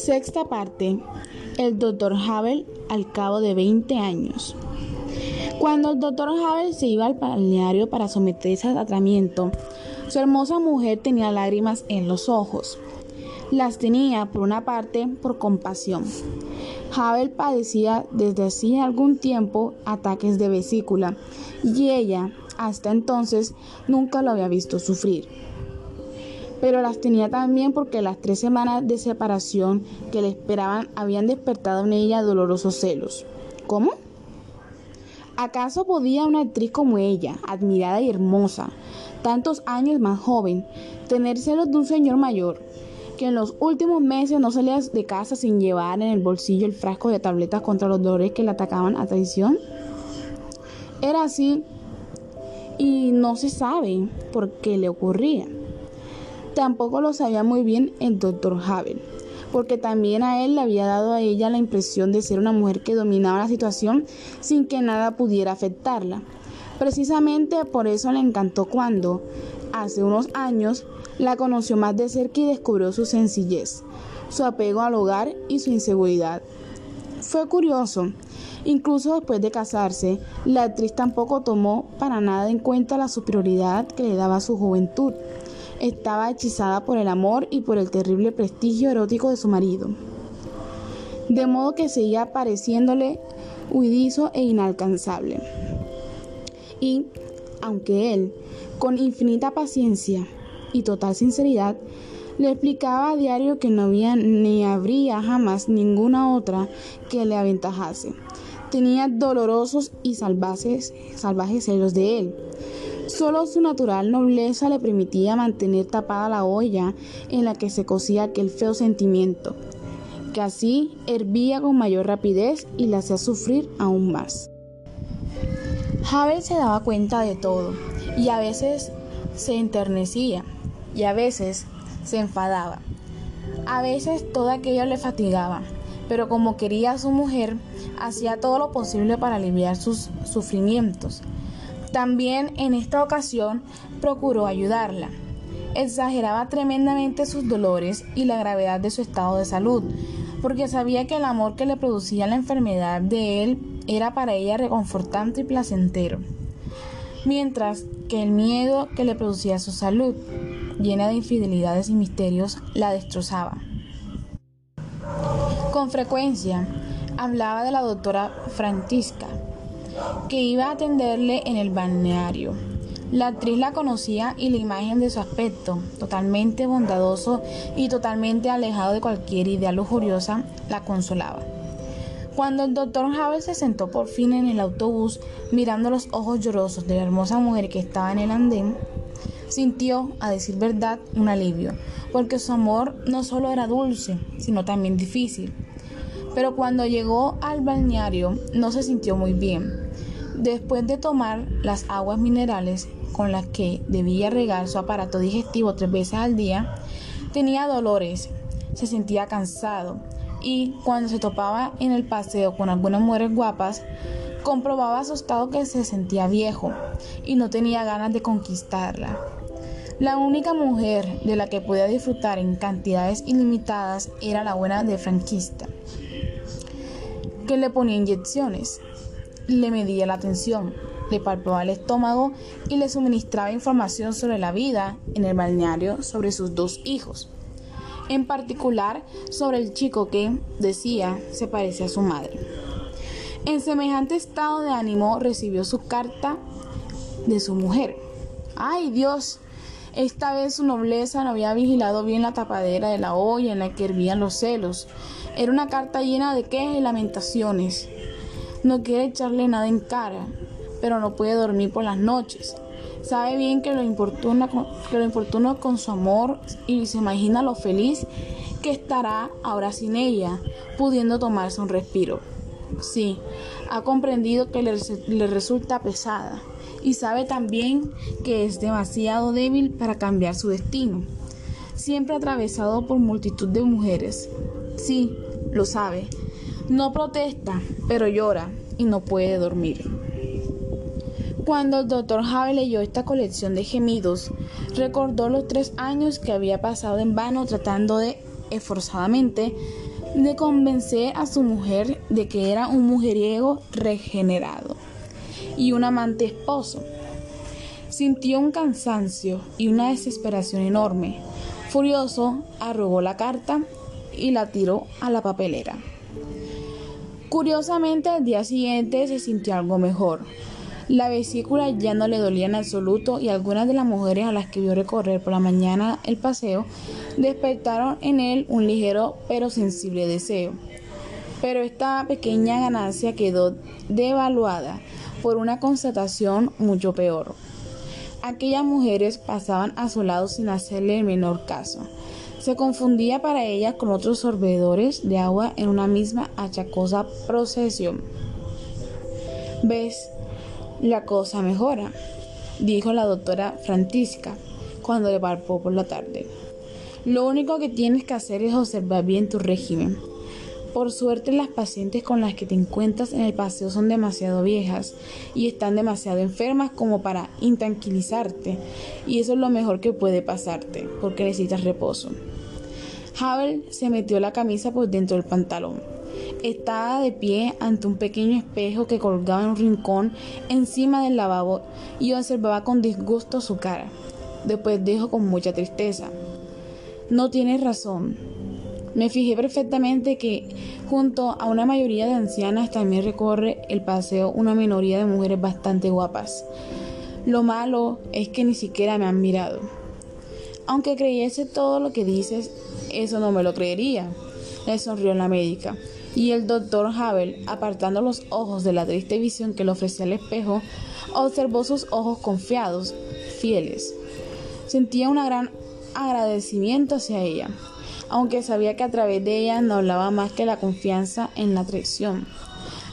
Sexta parte. El Dr. Havel al cabo de 20 años. Cuando el Dr. Havel se iba al balneario para someterse al tratamiento, su hermosa mujer tenía lágrimas en los ojos. Las tenía, por una parte, por compasión. Havel padecía desde hacía algún tiempo ataques de vesícula y ella, hasta entonces, nunca lo había visto sufrir pero las tenía también porque las tres semanas de separación que le esperaban habían despertado en ella dolorosos celos. ¿Cómo? ¿Acaso podía una actriz como ella, admirada y hermosa, tantos años más joven, tener celos de un señor mayor, que en los últimos meses no salía de casa sin llevar en el bolsillo el frasco de tabletas contra los dolores que le atacaban a traición? Era así y no se sabe por qué le ocurría. Tampoco lo sabía muy bien el doctor Havel, porque también a él le había dado a ella la impresión de ser una mujer que dominaba la situación sin que nada pudiera afectarla. Precisamente por eso le encantó cuando, hace unos años, la conoció más de cerca y descubrió su sencillez, su apego al hogar y su inseguridad. Fue curioso, incluso después de casarse, la actriz tampoco tomó para nada en cuenta la superioridad que le daba su juventud estaba hechizada por el amor y por el terrible prestigio erótico de su marido. De modo que seguía pareciéndole huidizo e inalcanzable. Y, aunque él, con infinita paciencia y total sinceridad, le explicaba a diario que no había ni habría jamás ninguna otra que le aventajase. Tenía dolorosos y salvajes, salvajes celos de él Solo su natural nobleza le permitía mantener tapada la olla en la que se cocía aquel feo sentimiento, que así hervía con mayor rapidez y la hacía sufrir aún más. Havel se daba cuenta de todo y a veces se enternecía y a veces se enfadaba. A veces todo aquello le fatigaba, pero como quería a su mujer, hacía todo lo posible para aliviar sus sufrimientos. También en esta ocasión procuró ayudarla. Exageraba tremendamente sus dolores y la gravedad de su estado de salud, porque sabía que el amor que le producía la enfermedad de él era para ella reconfortante y placentero, mientras que el miedo que le producía su salud, llena de infidelidades y misterios, la destrozaba. Con frecuencia hablaba de la doctora Francisca, que iba a atenderle en el balneario. La actriz la conocía y la imagen de su aspecto, totalmente bondadoso y totalmente alejado de cualquier idea lujuriosa, la consolaba. Cuando el doctor Havel se sentó por fin en el autobús, mirando los ojos llorosos de la hermosa mujer que estaba en el andén, sintió, a decir verdad, un alivio, porque su amor no solo era dulce, sino también difícil. Pero cuando llegó al balneario no se sintió muy bien. Después de tomar las aguas minerales con las que debía regar su aparato digestivo tres veces al día, tenía dolores, se sentía cansado y cuando se topaba en el paseo con algunas mujeres guapas, comprobaba asustado que se sentía viejo y no tenía ganas de conquistarla. La única mujer de la que podía disfrutar en cantidades ilimitadas era la buena de franquista, que le ponía inyecciones le medía la tensión, le palpaba el estómago y le suministraba información sobre la vida en el balneario sobre sus dos hijos. En particular sobre el chico que, decía, se parecía a su madre. En semejante estado de ánimo recibió su carta de su mujer. ¡Ay Dios! Esta vez su nobleza no había vigilado bien la tapadera de la olla en la que hervían los celos. Era una carta llena de quejas y lamentaciones. No quiere echarle nada en cara, pero no puede dormir por las noches. Sabe bien que lo importuna, que lo importuna con su amor y se imagina lo feliz que estará ahora sin ella, pudiendo tomarse un respiro. Sí, ha comprendido que le, le resulta pesada y sabe también que es demasiado débil para cambiar su destino. Siempre atravesado por multitud de mujeres. Sí, lo sabe, no protesta, pero llora y no puede dormir. Cuando el doctor Javi leyó esta colección de gemidos, recordó los tres años que había pasado en vano tratando de, esforzadamente, de convencer a su mujer de que era un mujeriego regenerado y un amante esposo. Sintió un cansancio y una desesperación enorme. Furioso, arrugó la carta y la tiró a la papelera. Curiosamente, al día siguiente se sintió algo mejor. La vesícula ya no le dolía en absoluto y algunas de las mujeres a las que vio recorrer por la mañana el paseo despertaron en él un ligero pero sensible deseo. Pero esta pequeña ganancia quedó devaluada por una constatación mucho peor. Aquellas mujeres pasaban a su lado sin hacerle el menor caso. Se confundía para ellas con otros sorbedores de agua en una misma achacosa procesión. ¿Ves? La cosa mejora, dijo la doctora Francisca cuando le palpó por la tarde. Lo único que tienes que hacer es observar bien tu régimen. Por suerte las pacientes con las que te encuentras en el paseo son demasiado viejas y están demasiado enfermas como para intranquilizarte y eso es lo mejor que puede pasarte porque necesitas reposo. Havel se metió la camisa por dentro del pantalón estaba de pie ante un pequeño espejo que colgaba en un rincón encima del lavabo y observaba con disgusto su cara. Después dijo con mucha tristeza, no tienes razón. Me fijé perfectamente que junto a una mayoría de ancianas también recorre el paseo una minoría de mujeres bastante guapas. Lo malo es que ni siquiera me han mirado. Aunque creyese todo lo que dices, eso no me lo creería, le sonrió la médica y el doctor Havel, apartando los ojos de la triste visión que le ofrecía el espejo, observó sus ojos confiados, fieles. Sentía un gran agradecimiento hacia ella, aunque sabía que a través de ella no hablaba más que la confianza en la traición,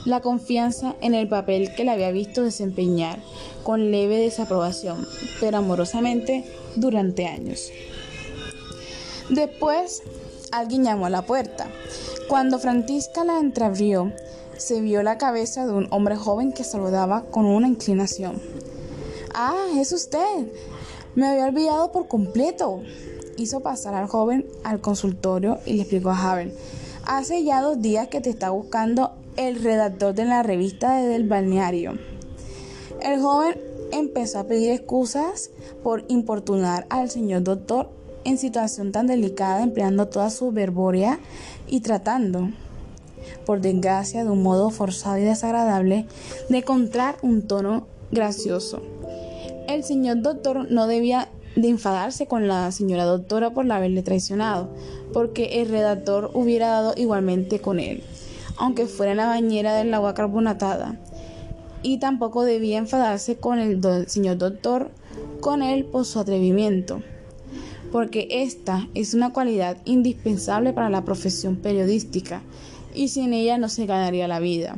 la confianza en el papel que le había visto desempeñar con leve desaprobación, pero amorosamente durante años. Después, alguien llamó a la puerta. Cuando Francisca la entreabrió, se vio la cabeza de un hombre joven que saludaba con una inclinación. Ah, es usted. Me había olvidado por completo. Hizo pasar al joven al consultorio y le explicó a Havel. Hace ya dos días que te está buscando el redactor de la revista del balneario. El joven empezó a pedir excusas por importunar al señor doctor en situación tan delicada, empleando toda su verboria y tratando, por desgracia, de un modo forzado y desagradable, de encontrar un tono gracioso. El señor doctor no debía de enfadarse con la señora doctora por haberle traicionado, porque el redactor hubiera dado igualmente con él, aunque fuera en la bañera del agua carbonatada. Y tampoco debía enfadarse con el señor doctor con él por su atrevimiento porque esta es una cualidad indispensable para la profesión periodística y sin ella no se ganaría la vida.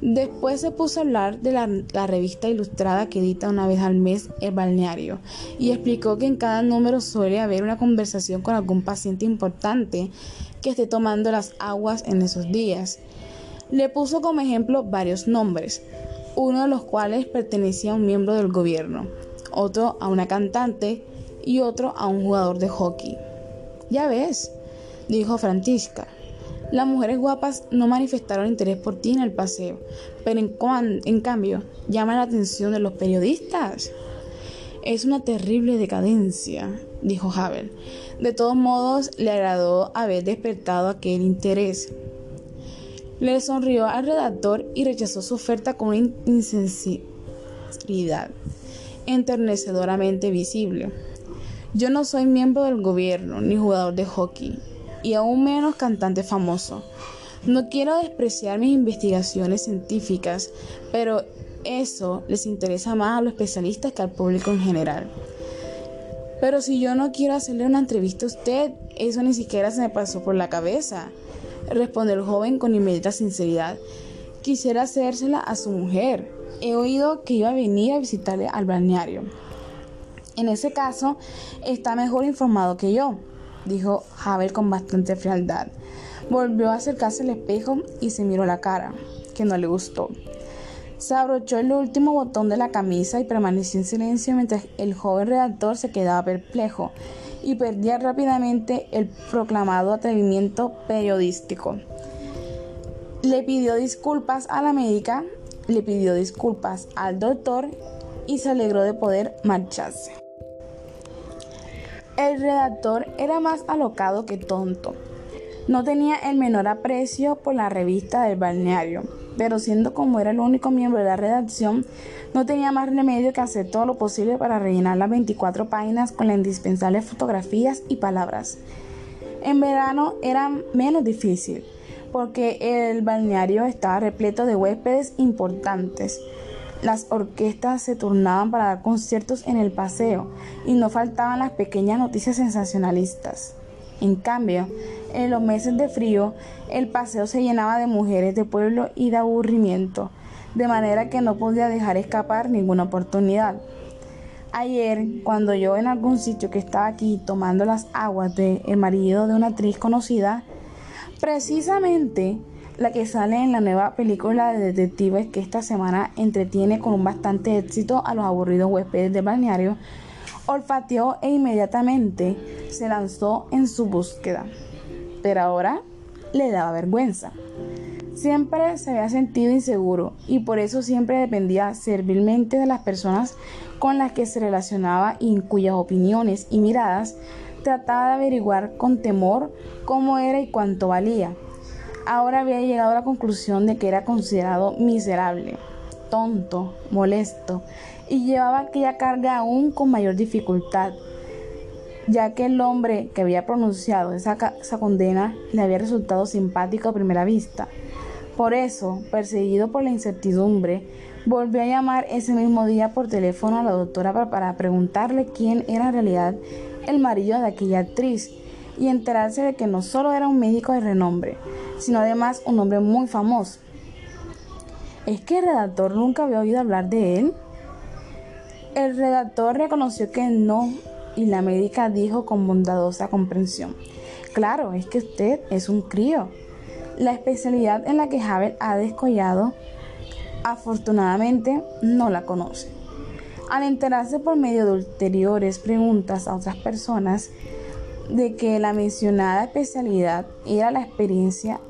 Después se puso a hablar de la, revista ilustrada que edita una vez al mes el balneario y explicó que en cada número suele haber una conversación con algún paciente importante que esté tomando las aguas en esos días. Le puso como ejemplo varios nombres, uno de los cuales pertenecía a un miembro del gobierno, otro a una cantante, y otro a un jugador de hockey. Ya ves, dijo Francisca. Las mujeres guapas no manifestaron interés por ti en el paseo, pero en, en cambio llaman la atención de los periodistas. Es una terrible decadencia, dijo Havel. De todos modos, le agradó haber despertado aquel interés. Le sonrió al redactor y rechazó su oferta con una insensibilidad enternecedoramente visible. Yo no soy miembro del gobierno ni jugador de hockey, y aún menos cantante famoso. No quiero despreciar mis investigaciones científicas, pero eso les interesa más a los especialistas que al público en general. Pero si yo no quiero hacerle una entrevista a usted, eso ni siquiera se me pasó por la cabeza, respondió el joven con inmediata sinceridad. Quisiera hacérsela a su mujer. He oído que iba a venir a visitarle al balneario. En ese caso, está mejor informado que yo, dijo Havel con bastante frialdad. Volvió a acercarse al espejo y se miró la cara, que no le gustó. Se abrochó el último botón de la camisa y permaneció en silencio mientras el joven redactor se quedaba perplejo y perdía rápidamente el proclamado atrevimiento periodístico. Le pidió disculpas a la médica, le pidió disculpas al doctor y se alegró de poder marcharse. El redactor era más alocado que tonto. No tenía el menor aprecio por la revista del balneario, pero siendo como era el único miembro de la redacción, no tenía más remedio que hacer todo lo posible para rellenar las 24 páginas con las indispensables fotografías y palabras. En verano era menos difícil, porque el balneario estaba repleto de huéspedes importantes, las orquestas se turnaban para dar conciertos en el paseo y no faltaban las pequeñas noticias sensacionalistas. En cambio, en los meses de frío, el paseo se llenaba de mujeres de pueblo y de aburrimiento, de manera que no podía dejar escapar ninguna oportunidad. Ayer, cuando yo en algún sitio que estaba aquí tomando las aguas del el marido de una actriz conocida, precisamente la que sale en la nueva película de detectives que esta semana entretiene con bastante éxito a los aburridos huéspedes de balneario, olfateó e inmediatamente se lanzó en su búsqueda. Pero ahora le daba vergüenza. Siempre se había sentido inseguro y por eso siempre dependía servilmente de las personas con las que se relacionaba y en cuyas opiniones y miradas trataba de averiguar con temor cómo era y cuánto valía ahora había llegado a la conclusión de que era considerado miserable, tonto, molesto, y llevaba aquella carga aún con mayor dificultad, ya que el hombre que había pronunciado esa, condena le había resultado simpático a primera vista. Por eso, perseguido por la incertidumbre, volvió a llamar ese mismo día por teléfono a la doctora para, para preguntarle quién era en realidad el marido de aquella actriz y enterarse de que no solo era un médico de renombre, sino además un hombre muy famoso. ¿Es que el redactor nunca había oído hablar de él? El redactor reconoció que no y la médica dijo con bondadosa comprensión, claro, es que usted es un crío. La especialidad en la que Havel ha descollado, afortunadamente, no la conoce. Al enterarse por medio de ulteriores preguntas a otras personas, de que la mencionada especialidad era la experiencia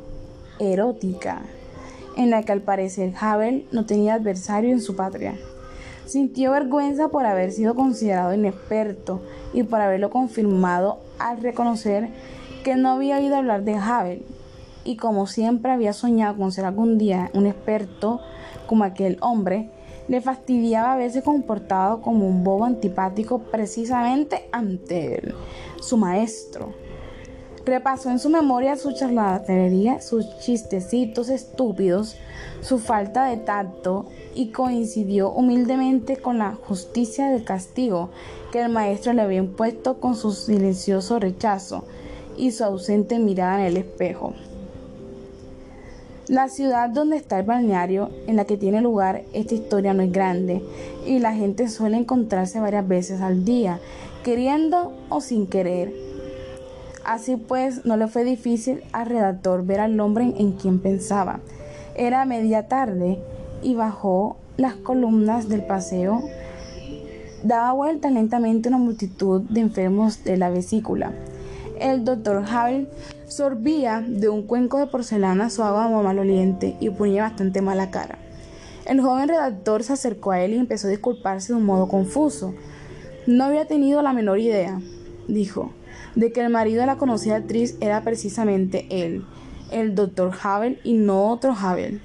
erótica, en la que al parecer Havel no tenía adversario en su patria. Sintió vergüenza por haber sido considerado inexperto y por haberlo confirmado al reconocer que no había oído hablar de Havel y como siempre había soñado con ser algún día un experto como aquel hombre, le fastidiaba haberse comportado como un bobo antipático precisamente ante él, su maestro. Repasó en su memoria su charlatanería, sus chistecitos estúpidos, su falta de tacto y coincidió humildemente con la justicia del castigo que el maestro le había impuesto con su silencioso rechazo y su ausente mirada en el espejo. La ciudad donde está el balneario en la que tiene lugar esta historia no es grande y la gente suele encontrarse varias veces al día, queriendo o sin querer. Así pues, no le fue difícil al redactor ver al hombre en quien pensaba. Era media tarde y bajó las columnas del paseo. Daba vuelta lentamente una multitud de enfermos de la vesícula. El doctor Havel sorbía de un cuenco de porcelana su agua maloliente y ponía bastante mala cara. El joven redactor se acercó a él y empezó a disculparse de un modo confuso. No había tenido la menor idea, dijo, de que el marido de la conocida actriz era precisamente él, el doctor Havel y no otro Havel.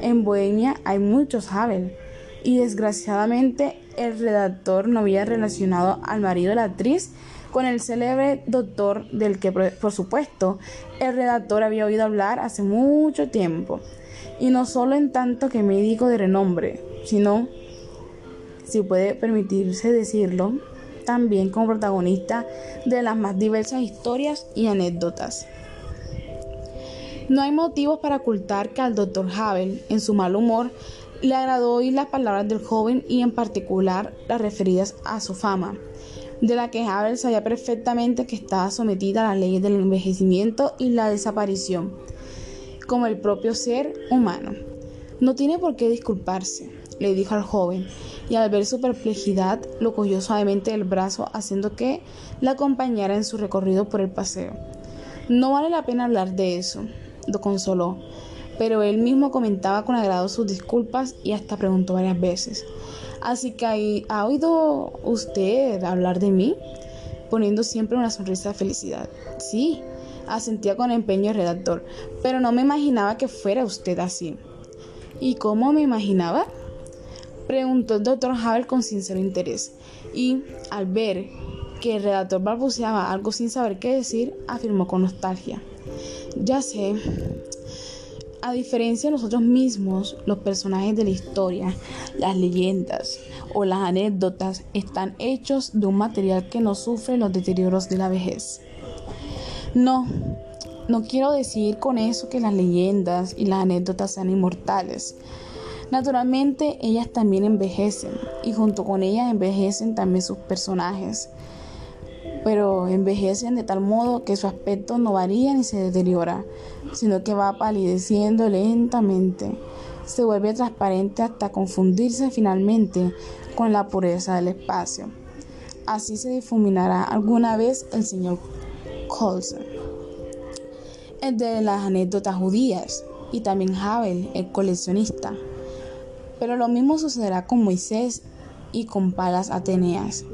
En Bohemia hay muchos Havel, y desgraciadamente el redactor no había relacionado al marido de la actriz con el célebre doctor del que, por supuesto, el redactor había oído hablar hace mucho tiempo, y no solo en tanto que médico de renombre, sino, si puede permitirse decirlo, también como protagonista de las más diversas historias y anécdotas. No hay motivos para ocultar que al doctor Havel, en su mal humor, le agradó oír las palabras del joven y en particular las referidas a su fama de la que Havel sabía perfectamente que estaba sometida a las leyes del envejecimiento y la desaparición, como el propio ser humano. No tiene por qué disculparse, le dijo al joven, y al ver su perplejidad lo cogió suavemente del brazo, haciendo que la acompañara en su recorrido por el paseo. No vale la pena hablar de eso, lo consoló, pero él mismo comentaba con agrado sus disculpas y hasta preguntó varias veces. Así que ha oído usted hablar de mí, poniendo siempre una sonrisa de felicidad. Sí, asentía con empeño el redactor, pero no me imaginaba que fuera usted así. ¿Y cómo me imaginaba? Preguntó el doctor Havel con sincero interés, y al ver que el redactor balbuceaba algo sin saber qué decir, afirmó con nostalgia. Ya sé, a diferencia de nosotros mismos, los personajes de la historia, las leyendas o las anécdotas están hechos de un material que no sufre los deterioros de la vejez. No, no quiero decir con eso que las leyendas y las anécdotas sean inmortales. Naturalmente, ellas también envejecen y junto con ellas envejecen también sus personajes. Pero envejecen de tal modo que su aspecto no varía ni se deteriora, sino que va palideciendo lentamente. Se vuelve transparente hasta confundirse finalmente con la pureza del espacio. Así se difuminará alguna vez el señor Colson. El de las anécdotas judías y también Havel, el coleccionista. Pero lo mismo sucederá con Moisés y con Palas Ateneas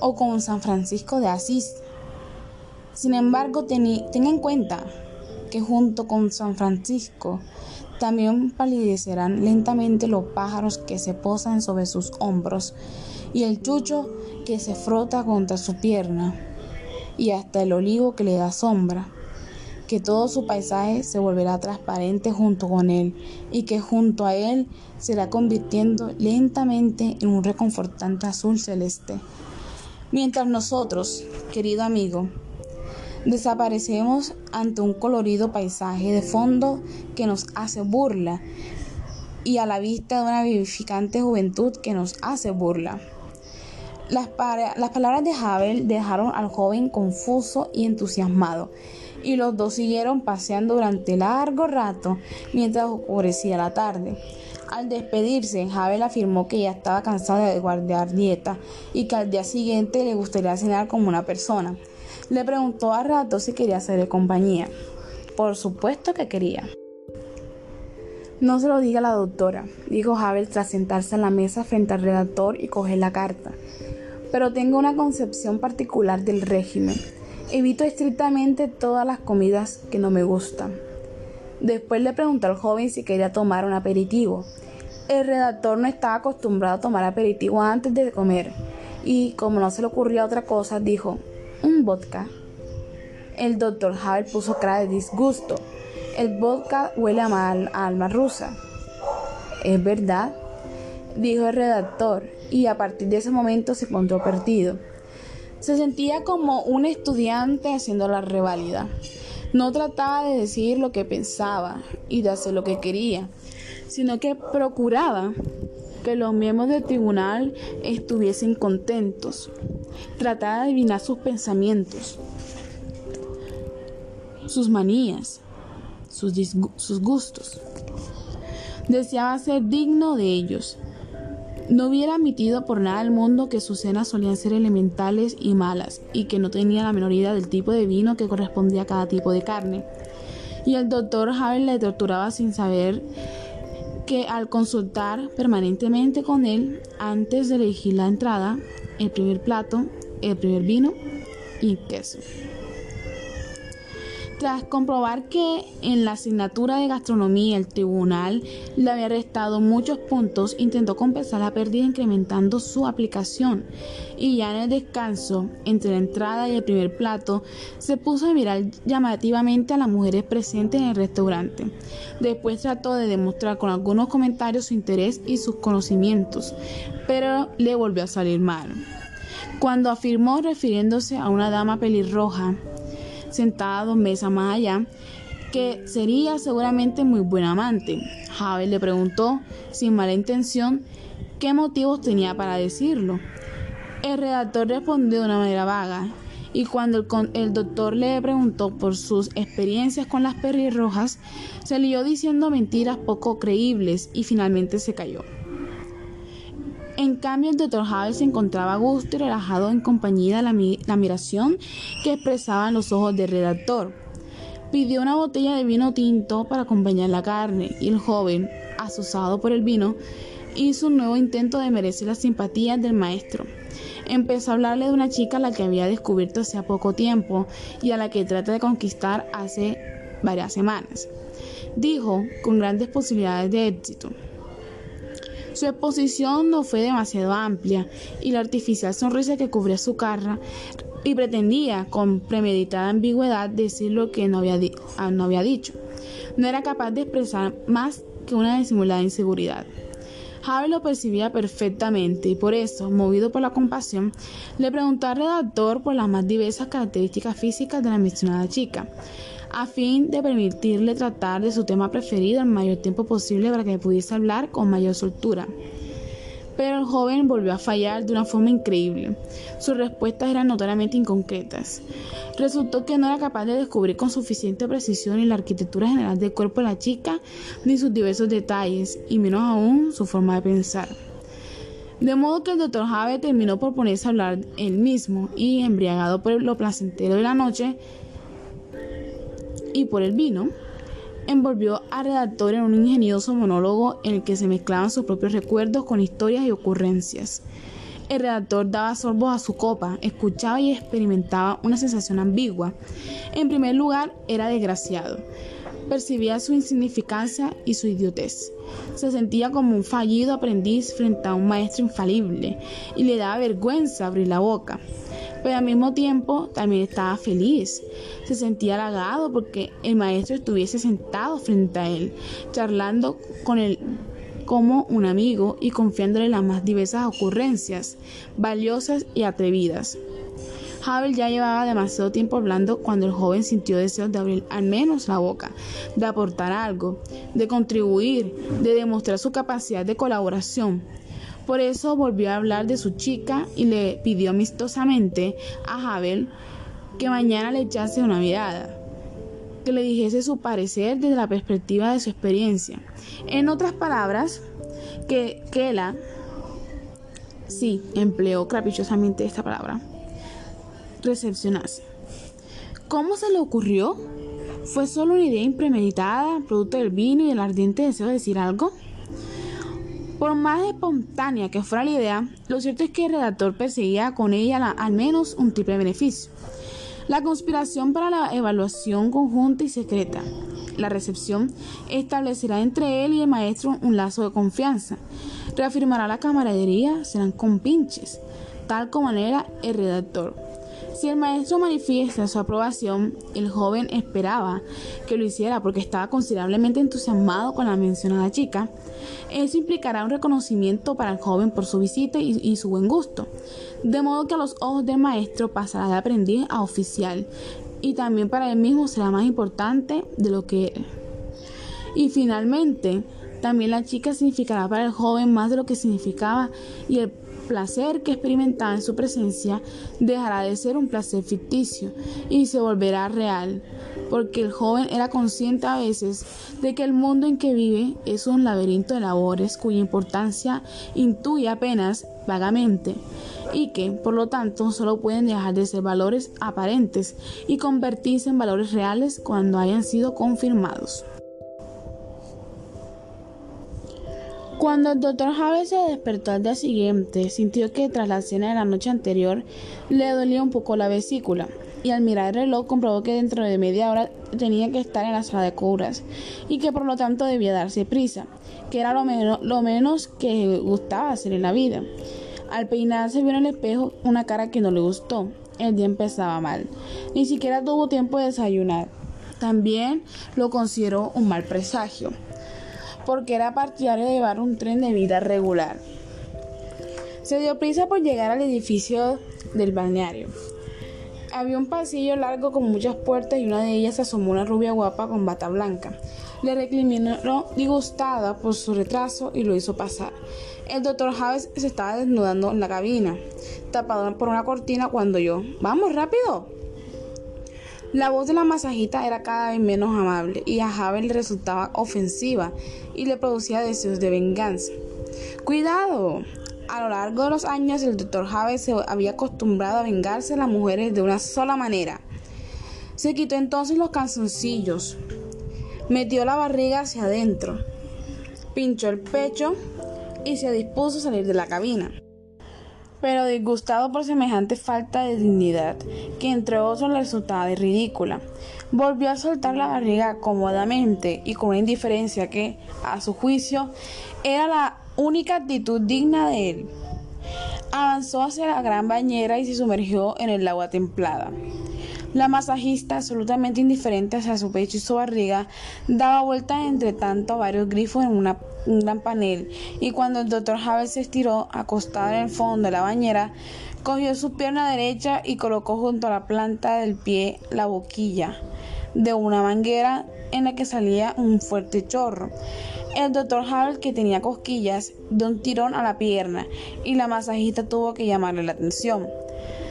o con San Francisco de Asís. Sin embargo, tenga en cuenta que junto con San Francisco también palidecerán lentamente los pájaros que se posan sobre sus hombros y el chucho que se frota contra su pierna y hasta el olivo que le da sombra, que todo su paisaje se volverá transparente junto con él y que junto a él se irá convirtiendo lentamente en un reconfortante azul celeste. Mientras nosotros, querido amigo, desaparecemos ante un colorido paisaje de fondo que nos hace burla y a la vista de una vivificante juventud que nos hace burla. Las, las palabras de Havel dejaron al joven confuso y entusiasmado, y los dos siguieron paseando durante largo rato mientras oscurecía la tarde. Al despedirse, Havel afirmó que ya estaba cansado de guardar dieta y que al día siguiente le gustaría cenar como una persona. Le preguntó a rato si quería hacerle compañía. Por supuesto que quería. No se lo diga a la doctora, dijo Havel tras sentarse en la mesa frente al redactor y coger la carta pero tengo una concepción particular del régimen. Evito estrictamente todas las comidas que no me gustan. Después le preguntó al joven si quería tomar un aperitivo. El redactor no estaba acostumbrado a tomar aperitivo antes de comer y como no se le ocurría otra cosa, dijo, un vodka. El doctor Havel puso cara de disgusto. El vodka huele a mal a alma rusa. ¿Es verdad? dijo el redactor, y a partir de ese momento se encontró perdido. Se sentía como un estudiante haciendo la reválida. No trataba de decir lo que pensaba y de hacer lo que quería, sino que procuraba que los miembros del tribunal estuviesen contentos. Trataba de adivinar sus pensamientos, sus manías, sus, sus gustos. Deseaba ser digno de ellos no hubiera admitido por nada al mundo que sus cenas solían ser elementales y malas, y que no tenía la menor idea del tipo de vino que correspondía a cada tipo de carne. Y el doctor Havel le torturaba sin saber que al consultar permanentemente con él, antes de elegir la entrada, el primer plato, el primer vino y queso. Tras comprobar que en la asignatura de gastronomía el tribunal le había restado muchos puntos, intentó compensar la pérdida incrementando su aplicación y ya en el descanso, entre la entrada y el primer plato, se puso a mirar llamativamente a las mujeres presentes en el restaurante. Después trató de demostrar con algunos comentarios su interés y sus conocimientos, pero le volvió a salir mal. Cuando afirmó refiriéndose a una dama pelirroja, sentada dos mesas más allá, que sería seguramente muy buen amante. Havel le preguntó, sin mala intención, qué motivos tenía para decirlo. El redactor respondió de una manera vaga y cuando el, doctor le preguntó por sus experiencias con las rojas, se lió diciendo mentiras poco creíbles y finalmente se cayó. En cambio, el doctor Havel se encontraba a gusto y relajado en compañía de la, admiración que expresaban los ojos del redactor. Pidió una botella de vino tinto para acompañar la carne y el joven, asusado por el vino, hizo un nuevo intento de merecer las simpatías del maestro. Empezó a hablarle de una chica a la que había descubierto hace poco tiempo y a la que trata de conquistar hace varias semanas. Dijo, con grandes posibilidades de éxito. Su exposición no fue demasiado amplia y la artificial sonrisa que cubría su cara y pretendía con premeditada ambigüedad decir lo que no había, ah, dicho. No era capaz de expresar más que una disimulada inseguridad. Javi lo percibía perfectamente y por eso, movido por la compasión, le preguntó al redactor por las más diversas características físicas de la mencionada chica, a fin de permitirle tratar de su tema preferido el mayor tiempo posible para que pudiese hablar con mayor soltura pero el joven volvió a fallar de una forma increíble. Sus respuestas eran notoriamente inconcretas. Resultó que no era capaz de descubrir con suficiente precisión ni la arquitectura general del cuerpo de la chica, ni sus diversos detalles, y menos aún su forma de pensar. De modo que el doctor Jave terminó por ponerse a hablar él mismo y, embriagado por lo placentero de la noche y por el vino, envolvió al redactor en un ingenioso monólogo en el que se mezclaban sus propios recuerdos con historias y ocurrencias. El redactor daba sorbos a su copa, escuchaba y experimentaba una sensación ambigua. En primer lugar, era desgraciado. Percibía su insignificancia y su idiotez. Se sentía como un fallido aprendiz frente a un maestro infalible y le daba vergüenza abrir la boca pero al mismo tiempo también estaba feliz. Se sentía halagado porque el maestro estuviese sentado frente a él, charlando con él como un amigo y confiándole las más diversas ocurrencias, valiosas y atrevidas. Havel ya llevaba demasiado tiempo hablando cuando el joven sintió deseos de abrir al menos la boca, de aportar algo, de contribuir, de demostrar su capacidad de colaboración. Por eso volvió a hablar de su chica y le pidió amistosamente a Havel que mañana le echase una mirada, que le dijese su parecer desde la perspectiva de su experiencia. En otras palabras, que Kela, sí, empleó caprichosamente esta palabra, recepcionase. ¿Cómo se le ocurrió? ¿Fue solo una idea impremeditada, producto del vino y del ardiente deseo de decir algo? Por más espontánea que fuera la idea, lo cierto es que el redactor perseguía con ella al menos un triple beneficio. La conspiración para la evaluación conjunta y secreta. La recepción establecerá entre él y el maestro un lazo de confianza. Reafirmará la camaradería, serán compinches, tal como era el redactor. Si el maestro manifiesta su aprobación, el joven esperaba que lo hiciera porque estaba considerablemente entusiasmado con la mencionada chica. Eso implicará un reconocimiento para el joven por su visita y, su buen gusto, de modo que a los ojos del maestro pasará de aprendiz a oficial y también para él mismo será más importante de lo que. Y finalmente, también la chica significará para el joven más de lo que significaba y el placer que experimentaba en su presencia dejará de ser un placer ficticio y se volverá real, porque el joven era consciente a veces de que el mundo en que vive es un laberinto de labores cuya importancia intuye apenas vagamente y que, por lo tanto, solo pueden dejar de ser valores aparentes y convertirse en valores reales cuando hayan sido confirmados. Cuando el doctor Javier se despertó al día siguiente, sintió que tras la cena de la noche anterior le dolía un poco la vesícula y al mirar el reloj comprobó que dentro de media hora tenía que estar en la sala de curas y que por lo tanto debía darse prisa, que era lo menos, lo menos que gustaba hacer en la vida. Al peinarse vio en el espejo una cara que no le gustó. El día empezaba mal. Ni siquiera tuvo tiempo de desayunar. También lo consideró un mal presagio porque era partidario de llevar un tren de vida regular. Se dio prisa por llegar al edificio del balneario. Había un pasillo largo con muchas puertas y una de ellas asomó una rubia guapa con bata blanca. Le recriminó disgustada por su retraso y lo hizo pasar. El doctor Javes se estaba desnudando en la cabina, tapado por una cortina cuando yo, ¡vamos rápido! La voz de la masajita era cada vez menos amable y a Javes le resultaba ofensiva y le producía deseos de venganza. ¡Cuidado! A lo largo de los años, el doctor Javes se había acostumbrado a vengarse de las mujeres de una sola manera. Se quitó entonces los calzoncillos, metió la barriga hacia adentro, pinchó el pecho y se dispuso a salir de la cabina. Pero disgustado por semejante falta de dignidad, que entre otros le resultaba de ridícula, volvió a soltar la barriga cómodamente y con una indiferencia que, a su juicio, era la única actitud digna de él. Avanzó hacia la gran bañera y se sumergió en el agua templada. La masajista, absolutamente indiferente hacia su pecho y su barriga, daba vueltas entre tanto a varios grifos en un gran panel, y cuando el doctor Havel se estiró, acostado en el fondo de la bañera, cogió su pierna derecha y colocó junto a la planta del pie la boquilla de una manguera en la que salía un fuerte chorro. El doctor Havel, que tenía cosquillas, dio un tirón a la pierna y la masajista tuvo que llamarle la atención.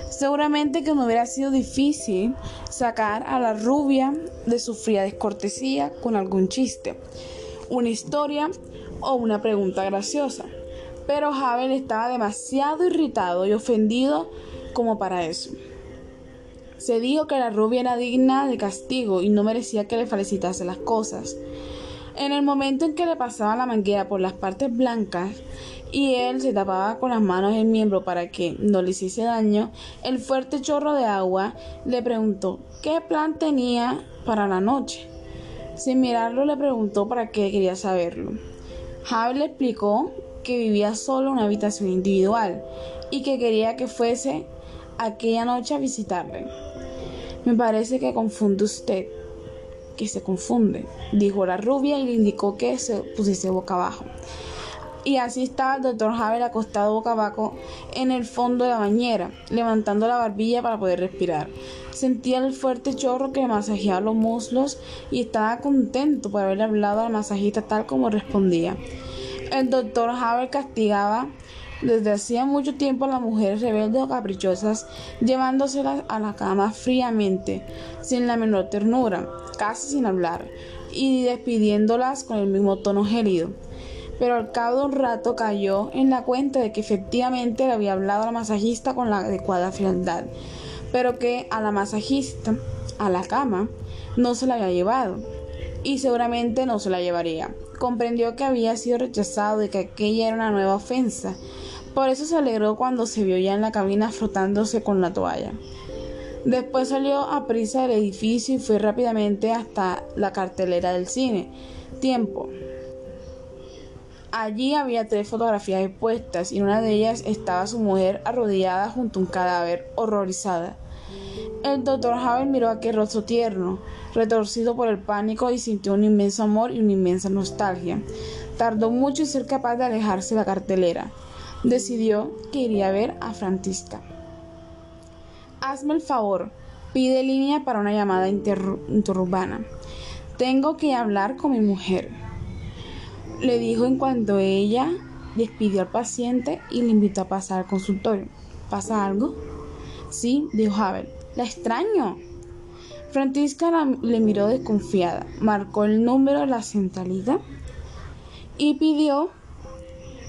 Seguramente que no hubiera sido difícil sacar a la rubia de su fría descortesía con algún chiste, una historia o una pregunta graciosa. Pero Havel estaba demasiado irritado y ofendido como para eso. Se dijo que la rubia era digna de castigo y no merecía que le felicitase las cosas. En el momento en que le pasaba la manguera por las partes blancas, y él se tapaba con las manos el miembro para que no le hiciese daño, el fuerte chorro de agua le preguntó qué plan tenía para la noche. Sin mirarlo le preguntó para qué quería saberlo. Javi le explicó que vivía solo en una habitación individual y que quería que fuese aquella noche a visitarle. Me parece que confunde usted, que se confunde, dijo la rubia y le indicó que se pusiese boca abajo y así estaba el doctor Havel acostado boca abajo en el fondo de la bañera, levantando la barbilla para poder respirar. Sentía el fuerte chorro que le masajeaba los muslos y estaba contento por haber hablado al masajista tal como respondía. El doctor Havel castigaba desde hacía mucho tiempo a las mujeres rebeldes o caprichosas, llevándoselas a la cama fríamente, sin la menor ternura, casi sin hablar, y despidiéndolas con el mismo tono gélido pero al cabo de un rato cayó en la cuenta de que efectivamente le había hablado a la masajista con la adecuada frialdad, pero que a la masajista, a la cama, no se la había llevado y seguramente no se la llevaría. Comprendió que había sido rechazado y que aquella era una nueva ofensa. Por eso se alegró cuando se vio ya en la cabina frotándose con la toalla. Después salió a prisa del edificio y fue rápidamente hasta la cartelera del cine. Tiempo. Allí había tres fotografías expuestas y en una de ellas estaba su mujer arrodillada junto a un cadáver, horrorizada. El doctor Havel miró aquel rostro tierno, retorcido por el pánico y sintió un inmenso amor y una inmensa nostalgia. Tardó mucho en ser capaz de alejarse de la cartelera. Decidió que iría a ver a Francisca. Hazme el favor, pide línea para una llamada interurbana. Tengo que hablar con mi mujer le dijo en cuanto ella despidió al paciente y le invitó a pasar al consultorio. ¿Pasa algo? Sí, dijo Havel. La extraño. Francisca le miró desconfiada, marcó el número de la centralita y pidió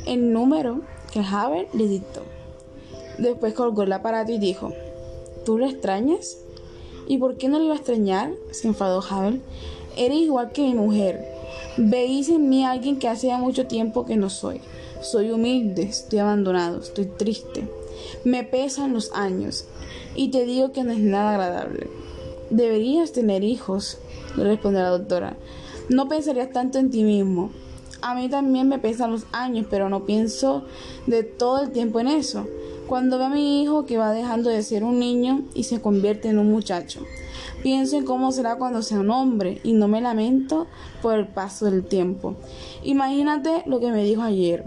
el número que Havel le dictó. Después colgó el aparato y dijo, ¿tú la extrañas? ¿Y por qué no le iba a extrañar? se enfadó Havel. Eres igual que mi mujer Veis en mí a alguien que hace ya mucho tiempo que no soy. Soy humilde, estoy abandonado, estoy triste. Me pesan los años y te digo que no es nada agradable. Deberías tener hijos, le respondió la doctora. No pensarías tanto en ti mismo. A mí también me pesan los años, pero no pienso de todo el tiempo en eso. Cuando veo a mi hijo que va dejando de ser un niño y se convierte en un muchacho. Pienso en cómo será cuando sea un hombre y no me lamento por el paso del tiempo. Imagínate lo que me dijo ayer.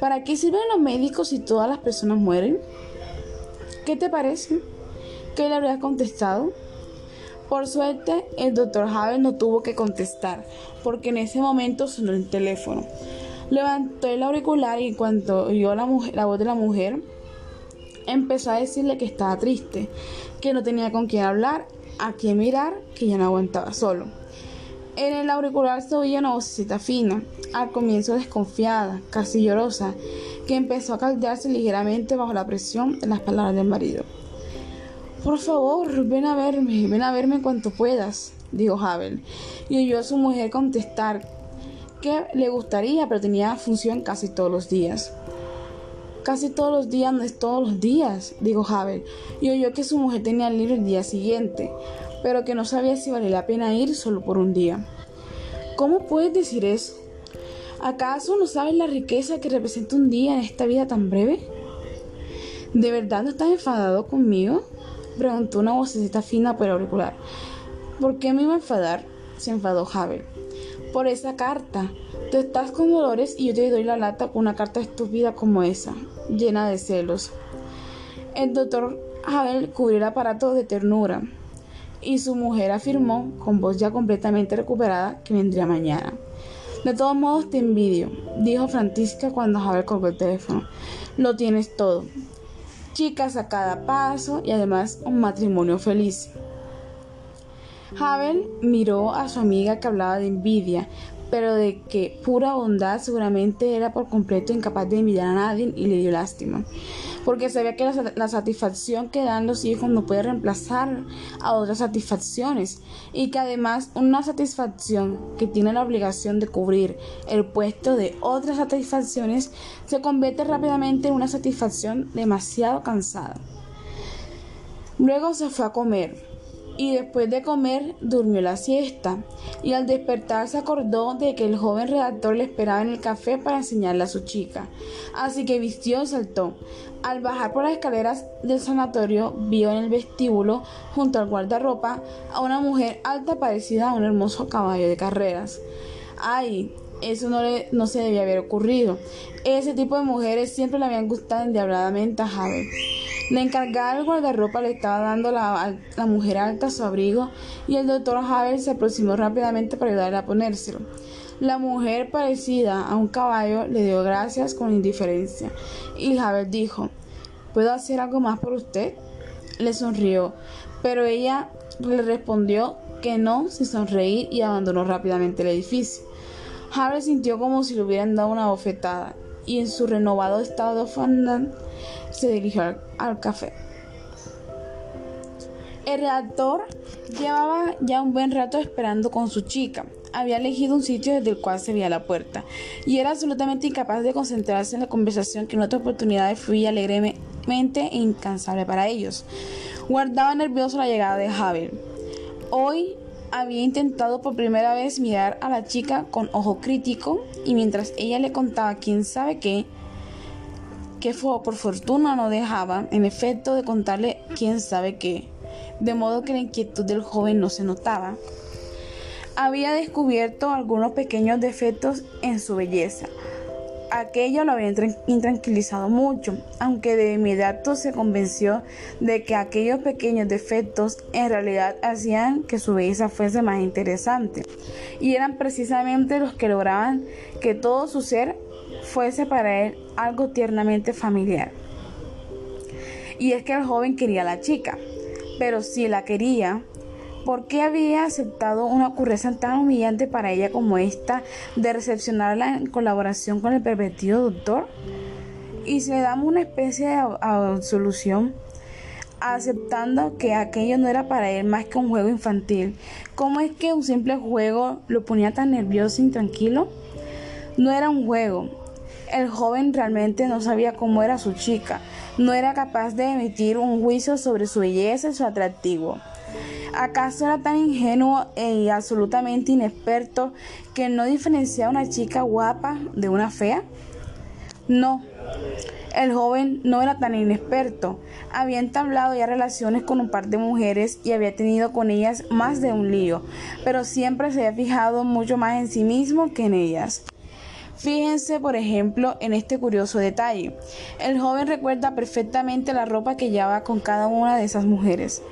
¿Para qué sirven los médicos si todas las personas mueren? ¿Qué te parece? ¿qué le habría contestado? Por suerte, el doctor Havel no tuvo que contestar, porque en ese momento sonó el teléfono. Levantó el auricular y en cuanto oyó la voz de la mujer, empezó a decirle que estaba triste, que no tenía con quién hablar, a quién mirar, que ya no aguantaba solo. En el auricular se oía una vocecita fina, al comienzo desconfiada, casi llorosa, que empezó a caldearse ligeramente bajo la presión de las palabras del marido. Por favor, ven a verme, ven a verme cuanto puedas, dijo Havel, y oyó a su mujer contestar que le gustaría, pero tenía función casi todos los días. Casi todos los días no es todos los días, dijo Havel, y oyó que su mujer tenía libre el día siguiente, pero que no sabía si valía la pena ir solo por un día. ¿Cómo puedes decir eso? ¿Acaso no sabes la riqueza que representa un día en esta vida tan breve? ¿De verdad no estás enfadado conmigo? Preguntó una vocecita fina por auricular. ¿Por qué me iba a enfadar? Se enfadó Havel. Por esa carta. Tú estás con dolores y yo te doy la lata con una carta estúpida como esa, llena de celos. El doctor Havel cubrió el aparato de ternura y su mujer afirmó, con voz ya completamente recuperada, que vendría mañana. De todos modos te envidio, dijo Francisca cuando Havel colgó el teléfono. Lo tienes todo. Chicas a cada paso y además un matrimonio feliz. Havel miró a su amiga que hablaba de envidia, pero de que pura bondad seguramente era por completo incapaz de envidiar a nadie y le dio lástima, porque sabía que la, satisfacción que dan los hijos no puede reemplazar a otras satisfacciones y que además una satisfacción que tiene la obligación de cubrir el puesto de otras satisfacciones se convierte rápidamente en una satisfacción demasiado cansada. Luego se fue a comer y después de comer durmió la siesta y al despertar se acordó de que el joven redactor le esperaba en el café para enseñarle a su chica. Así que vistió y saltó. Al bajar por las escaleras del sanatorio vio en el vestíbulo junto al guardarropa a una mujer alta parecida a un hermoso caballo de carreras. ¡Ay! Eso no, le, no se debía haber ocurrido. Ese tipo de mujeres siempre le habían gustado endiabladamente a Javier. La encargada del guardarropa le estaba dando a la mujer alta su abrigo y el doctor Havel se aproximó rápidamente para ayudarle a ponérselo. La mujer, parecida a un caballo, le dio gracias con indiferencia y Havel dijo, ¿Puedo hacer algo más por usted? Le sonrió, pero ella le respondió que no sin sonreír y abandonó rápidamente el edificio. Havel sintió como si le hubieran dado una bofetada y en su renovado estado de se dirigió al, café. El redactor llevaba ya un buen rato esperando con su chica. Había elegido un sitio desde el cual se veía la puerta y era absolutamente incapaz de concentrarse en la conversación que en otra oportunidad fluía alegremente e incansable para ellos. Guardaba nervioso la llegada de Javier. Hoy había intentado por primera vez mirar a la chica con ojo crítico y mientras ella le contaba quién sabe qué, que fue, por fortuna no dejaba, en efecto, de contarle quién sabe qué, de modo que la inquietud del joven no se notaba. Había descubierto algunos pequeños defectos en su belleza. Aquello lo había intranquilizado mucho, aunque de inmediato se convenció de que aquellos pequeños defectos en realidad hacían que su belleza fuese más interesante, y eran precisamente los que lograban que todo su ser fuese para él algo tiernamente familiar. Y es que el joven quería a la chica, pero si la quería, ¿por qué había aceptado una ocurrencia tan humillante para ella como esta de recepcionarla en colaboración con el pervertido doctor? Y si le damos una especie de absolución, aceptando que aquello no era para él más que un juego infantil, ¿cómo es que un simple juego lo ponía tan nervioso e intranquilo? No era un juego, el joven realmente no sabía cómo era su chica, no era capaz de emitir un juicio sobre su belleza y su atractivo. ¿Acaso era tan ingenuo e absolutamente inexperto que no diferenciaba una chica guapa de una fea? No, el joven no era tan inexperto. Había entablado ya relaciones con un par de mujeres y había tenido con ellas más de un lío, pero siempre se había fijado mucho más en sí mismo que en ellas. Fíjense, por ejemplo, en este curioso detalle. El joven recuerda perfectamente la ropa que llevaba con cada una de esas mujeres.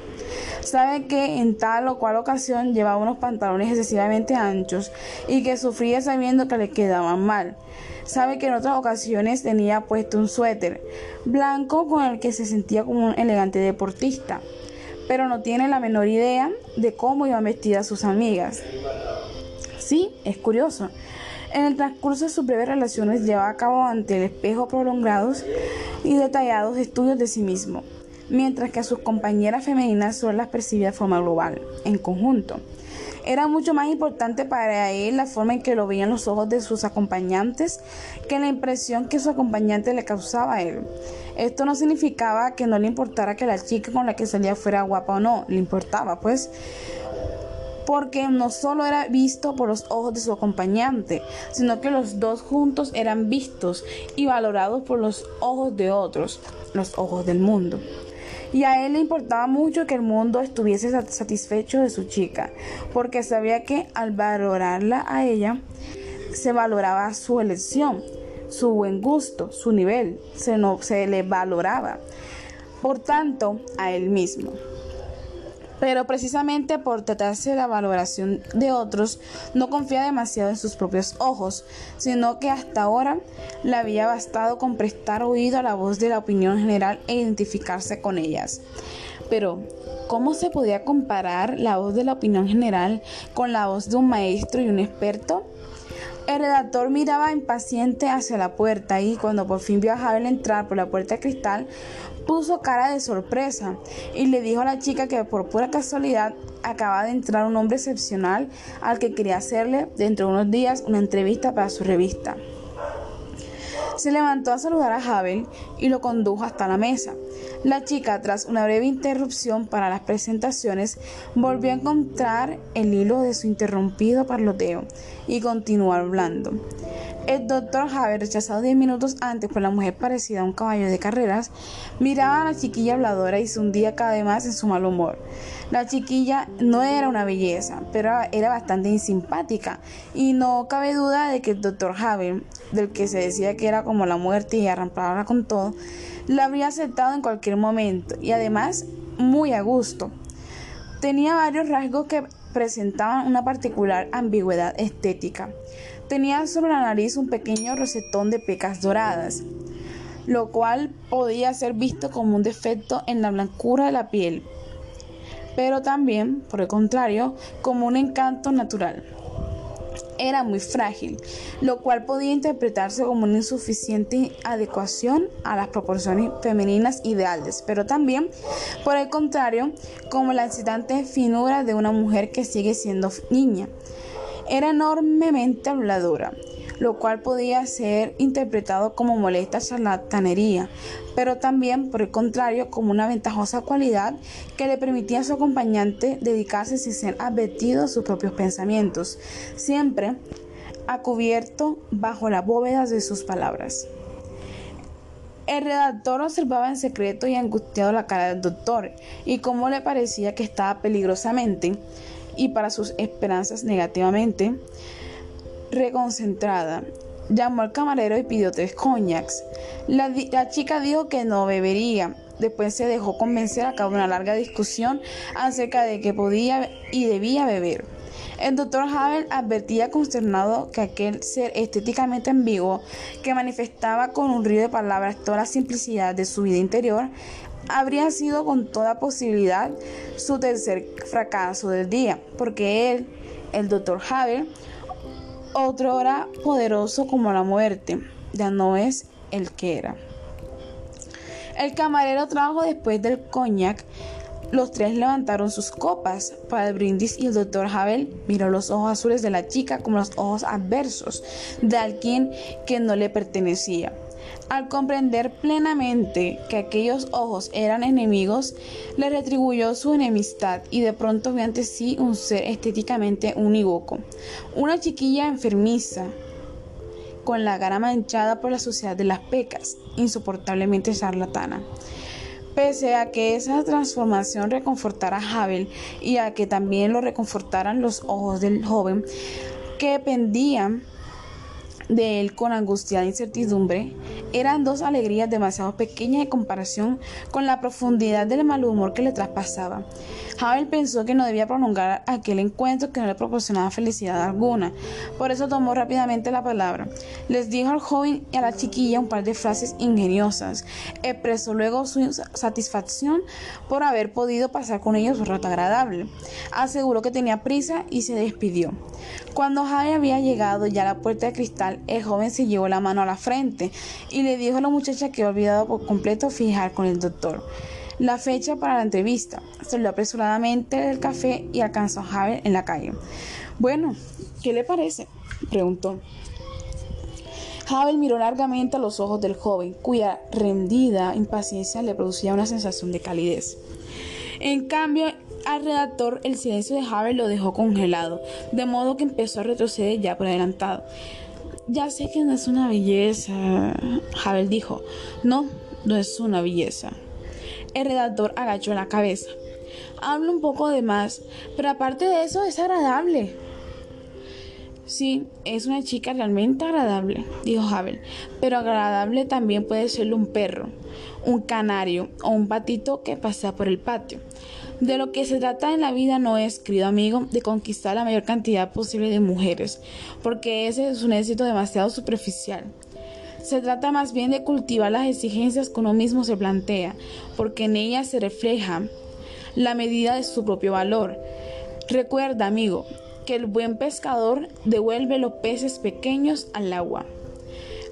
Sabe que en tal o cual ocasión llevaba unos pantalones excesivamente anchos y que sufría sabiendo que le quedaban mal. Sabe que en otras ocasiones tenía puesto un suéter blanco con el que se sentía como un elegante deportista, pero no tiene la menor idea de cómo iban vestidas sus amigas. Sí, es curioso. En el transcurso de sus breves relaciones lleva a cabo ante el espejo prolongados y detallados estudios de sí mismo, mientras que a sus compañeras femeninas solo las percibía de forma global, en conjunto. Era mucho más importante para él la forma en que lo veían los ojos de sus acompañantes que la impresión que su acompañante le causaba a él. Esto no significaba que no le importara que la chica con la que salía fuera guapa o no, le importaba, pues porque no solo era visto por los ojos de su acompañante, sino que los dos juntos eran vistos y valorados por los ojos de otros, los ojos del mundo. Y a él le importaba mucho que el mundo estuviese satisfecho de su chica, porque sabía que al valorarla a ella, se valoraba su elección, su buen gusto, su nivel, se, se le valoraba. Por tanto, a él mismo. Pero precisamente por tratarse de la valoración de otros, no confía demasiado en sus propios ojos, sino que hasta ahora le había bastado con prestar oído a la voz de la opinión general e identificarse con ellas. Pero, ¿cómo se podía comparar la voz de la opinión general con la voz de un maestro y un experto? El redactor miraba impaciente hacia la puerta y cuando por fin vio a entrar por la puerta de cristal, puso cara de sorpresa y le dijo a la chica que por pura casualidad acaba de entrar un hombre excepcional al que quería hacerle dentro de unos días una entrevista para su revista. Se levantó a saludar a Havel y lo condujo hasta la mesa. La chica, tras una breve interrupción para las presentaciones, volvió a encontrar el hilo de su interrumpido parloteo y continuó hablando. El doctor Javier, rechazado diez minutos antes por la mujer parecida a un caballo de carreras, miraba a la chiquilla habladora y se hundía cada vez más en su mal humor. La chiquilla no era una belleza, pero era bastante insimpática, y no cabe duda de que el doctor Javier, del que se decía que era como la muerte y arrampaba con todo, la habría aceptado en cualquier momento, y además muy a gusto. Tenía varios rasgos que presentaban una particular ambigüedad estética. Tenía sobre la nariz un pequeño rosetón de pecas doradas, lo cual podía ser visto como un defecto en la blancura de la piel, pero también, por el contrario, como un encanto natural. Era muy frágil, lo cual podía interpretarse como una insuficiente adecuación a las proporciones femeninas ideales, pero también, por el contrario, como la excitante finura de una mujer que sigue siendo niña. Era enormemente habladora, lo cual podía ser interpretado como molesta charlatanería, pero también, por el contrario, como una ventajosa cualidad que le permitía a su acompañante dedicarse sin ser advertido a sus propios pensamientos, siempre a cubierto bajo la bóveda de sus palabras. El redactor observaba en secreto y angustiado la cara del doctor y cómo le parecía que estaba peligrosamente y para sus esperanzas negativamente reconcentrada. Llamó al camarero y pidió tres coñacs. La, la, chica dijo que no bebería. Después se dejó convencer a cabo de una larga discusión acerca de que podía y debía beber. El doctor Havel advertía consternado que aquel ser estéticamente ambiguo, que manifestaba con un río de palabras toda la simplicidad de su vida interior, habría sido con toda posibilidad su tercer fracaso del día, porque él, el doctor Havel, otro era poderoso como la muerte, ya no es el que era. El camarero trajo después del coñac. Los tres levantaron sus copas para el brindis y el doctor Havel miró los ojos azules de la chica como los ojos adversos de alguien que no le pertenecía. Al comprender plenamente que aquellos ojos eran enemigos, le retribuyó su enemistad y de pronto vio ante sí un ser estéticamente unívoco, una chiquilla enfermiza, con la cara manchada por la suciedad de las pecas, insoportablemente charlatana. Pese a que esa transformación reconfortara a Havel y a que también lo reconfortaran los ojos del joven, que pendían de él con angustiada incertidumbre eran dos alegrías demasiado pequeñas en comparación con la profundidad del mal humor que le traspasaba. Havel pensó que no debía prolongar aquel encuentro que no le proporcionaba felicidad alguna, por eso tomó rápidamente la palabra. Les dijo al joven y a la chiquilla un par de frases ingeniosas, expresó luego su satisfacción por haber podido pasar con ellos un rato agradable, aseguró que tenía prisa y se despidió. Cuando Havel había llegado ya a la puerta de cristal, el joven se llevó la mano a la frente y le dijo a la muchacha que había olvidado por completo fijar con el doctor la fecha para la entrevista. Salió apresuradamente del café y alcanzó a Javier en la calle. Bueno, ¿qué le parece? preguntó. Javier miró largamente a los ojos del joven, cuya rendida impaciencia le producía una sensación de calidez. En cambio, al redactor el silencio de Javier lo dejó congelado, de modo que empezó a retroceder ya por adelantado. Ya sé que no es una belleza, Javier dijo. No, no es una belleza. El redactor agachó la cabeza. Hablo un poco de más, pero aparte de eso es agradable. Sí, es una chica realmente agradable, dijo Havel, pero agradable también puede ser un perro, un canario o un patito que pasea por el patio. De lo que se trata en la vida no es, querido amigo, de conquistar la mayor cantidad posible de mujeres, porque ese es un éxito demasiado superficial. Se trata más bien de cultivar las exigencias que uno mismo se plantea, porque en ellas se refleja la medida de su propio valor. Recuerda, amigo, que el buen pescador devuelve los peces pequeños al agua.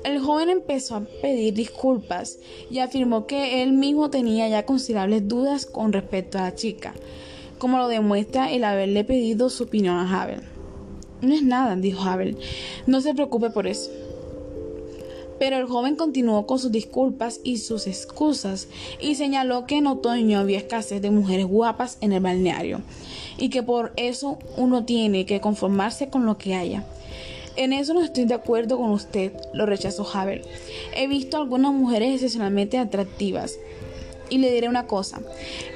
El joven empezó a pedir disculpas y afirmó que él mismo tenía ya considerables dudas con respecto a la chica, como lo demuestra el haberle pedido su opinión a Havel. No es nada, dijo Havel, no se preocupe por eso. Pero el joven continuó con sus disculpas y sus excusas y señaló que en otoño había escasez de mujeres guapas en el balneario y que por eso uno tiene que conformarse con lo que haya. En eso no estoy de acuerdo con usted, lo rechazó Haber. He visto algunas mujeres excepcionalmente atractivas. Y le diré una cosa,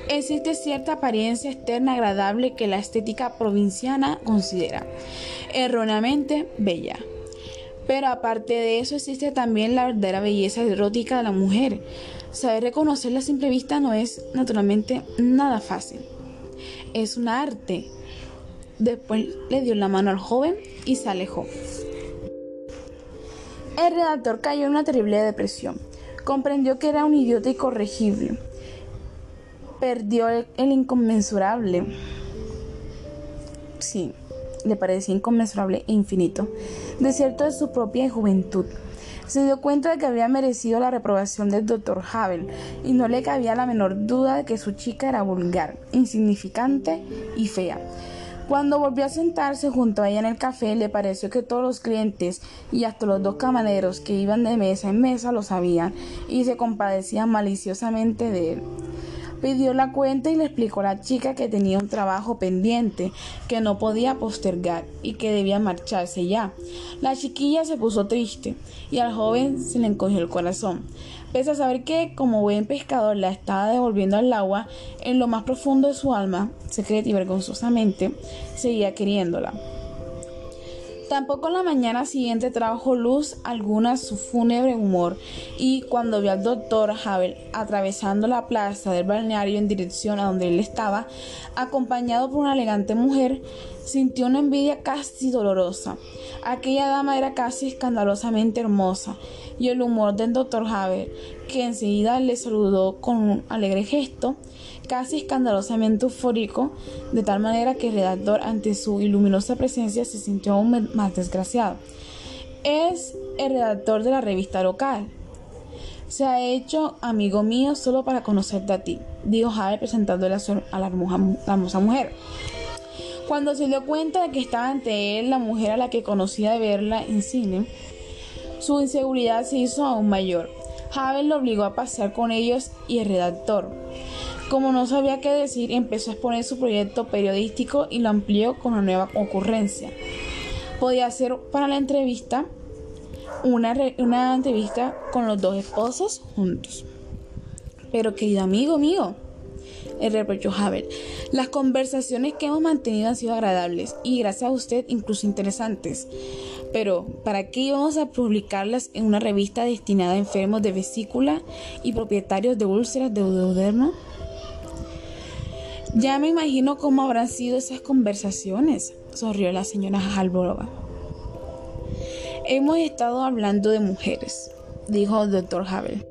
existe cierta apariencia externa agradable que la estética provinciana considera erróneamente bella. Pero aparte de eso existe también la verdadera belleza erótica de la mujer. Saber reconocerla a simple vista no es naturalmente nada fácil. Es un arte. Después le dio la mano al joven y se alejó. El redactor cayó en una terrible depresión. Comprendió que era un idiota incorregible. Perdió el, el inconmensurable. Sí, le parecía inconmensurable e infinito, desierto de su propia juventud. Se dio cuenta de que había merecido la reprobación del doctor Havel y no le cabía la menor duda de que su chica era vulgar, insignificante y fea. Cuando volvió a sentarse junto a ella en el café, le pareció que todos los clientes y hasta los dos camareros que iban de mesa en mesa lo sabían y se compadecían maliciosamente de él. Pidió la cuenta y le explicó a la chica que tenía un trabajo pendiente que no podía postergar y que debía marcharse ya. La chiquilla se puso triste y al joven se le encogió el corazón. Pese a saber que, como buen pescador, la estaba devolviendo al agua, en lo más profundo de su alma, secreta y vergonzosamente, seguía queriéndola. Tampoco la mañana siguiente trajo luz alguna su fúnebre humor y cuando vio al doctor Havel atravesando la plaza del balneario en dirección a donde él estaba, acompañado por una elegante mujer, sintió una envidia casi dolorosa. Aquella dama era casi escandalosamente hermosa y el humor del doctor Havel, que enseguida le saludó con un alegre gesto, casi escandalosamente eufórico, de tal manera que el redactor ante su iluminosa presencia se sintió aún más desgraciado. Es el redactor de la revista local. Se ha hecho amigo mío solo para conocerte a ti, dijo Javier presentándole a la hermosa mujer. Cuando se dio cuenta de que estaba ante él la mujer a la que conocía de verla en cine, su inseguridad se hizo aún mayor. Havel lo obligó a pasear con ellos y el redactor, como no sabía qué decir, empezó a exponer su proyecto periodístico y lo amplió con una nueva ocurrencia. Podía hacer para la entrevista una, una entrevista con los dos esposos juntos. Pero querido amigo mío, el reprochó Havel. Las conversaciones que hemos mantenido han sido agradables y gracias a usted incluso interesantes. Pero, ¿para qué íbamos a publicarlas en una revista destinada a enfermos de vesícula y propietarios de úlceras de duodermo? Ya me imagino cómo habrán sido esas conversaciones, sonrió la señora Halborova. Hemos estado hablando de mujeres, dijo el doctor Havel.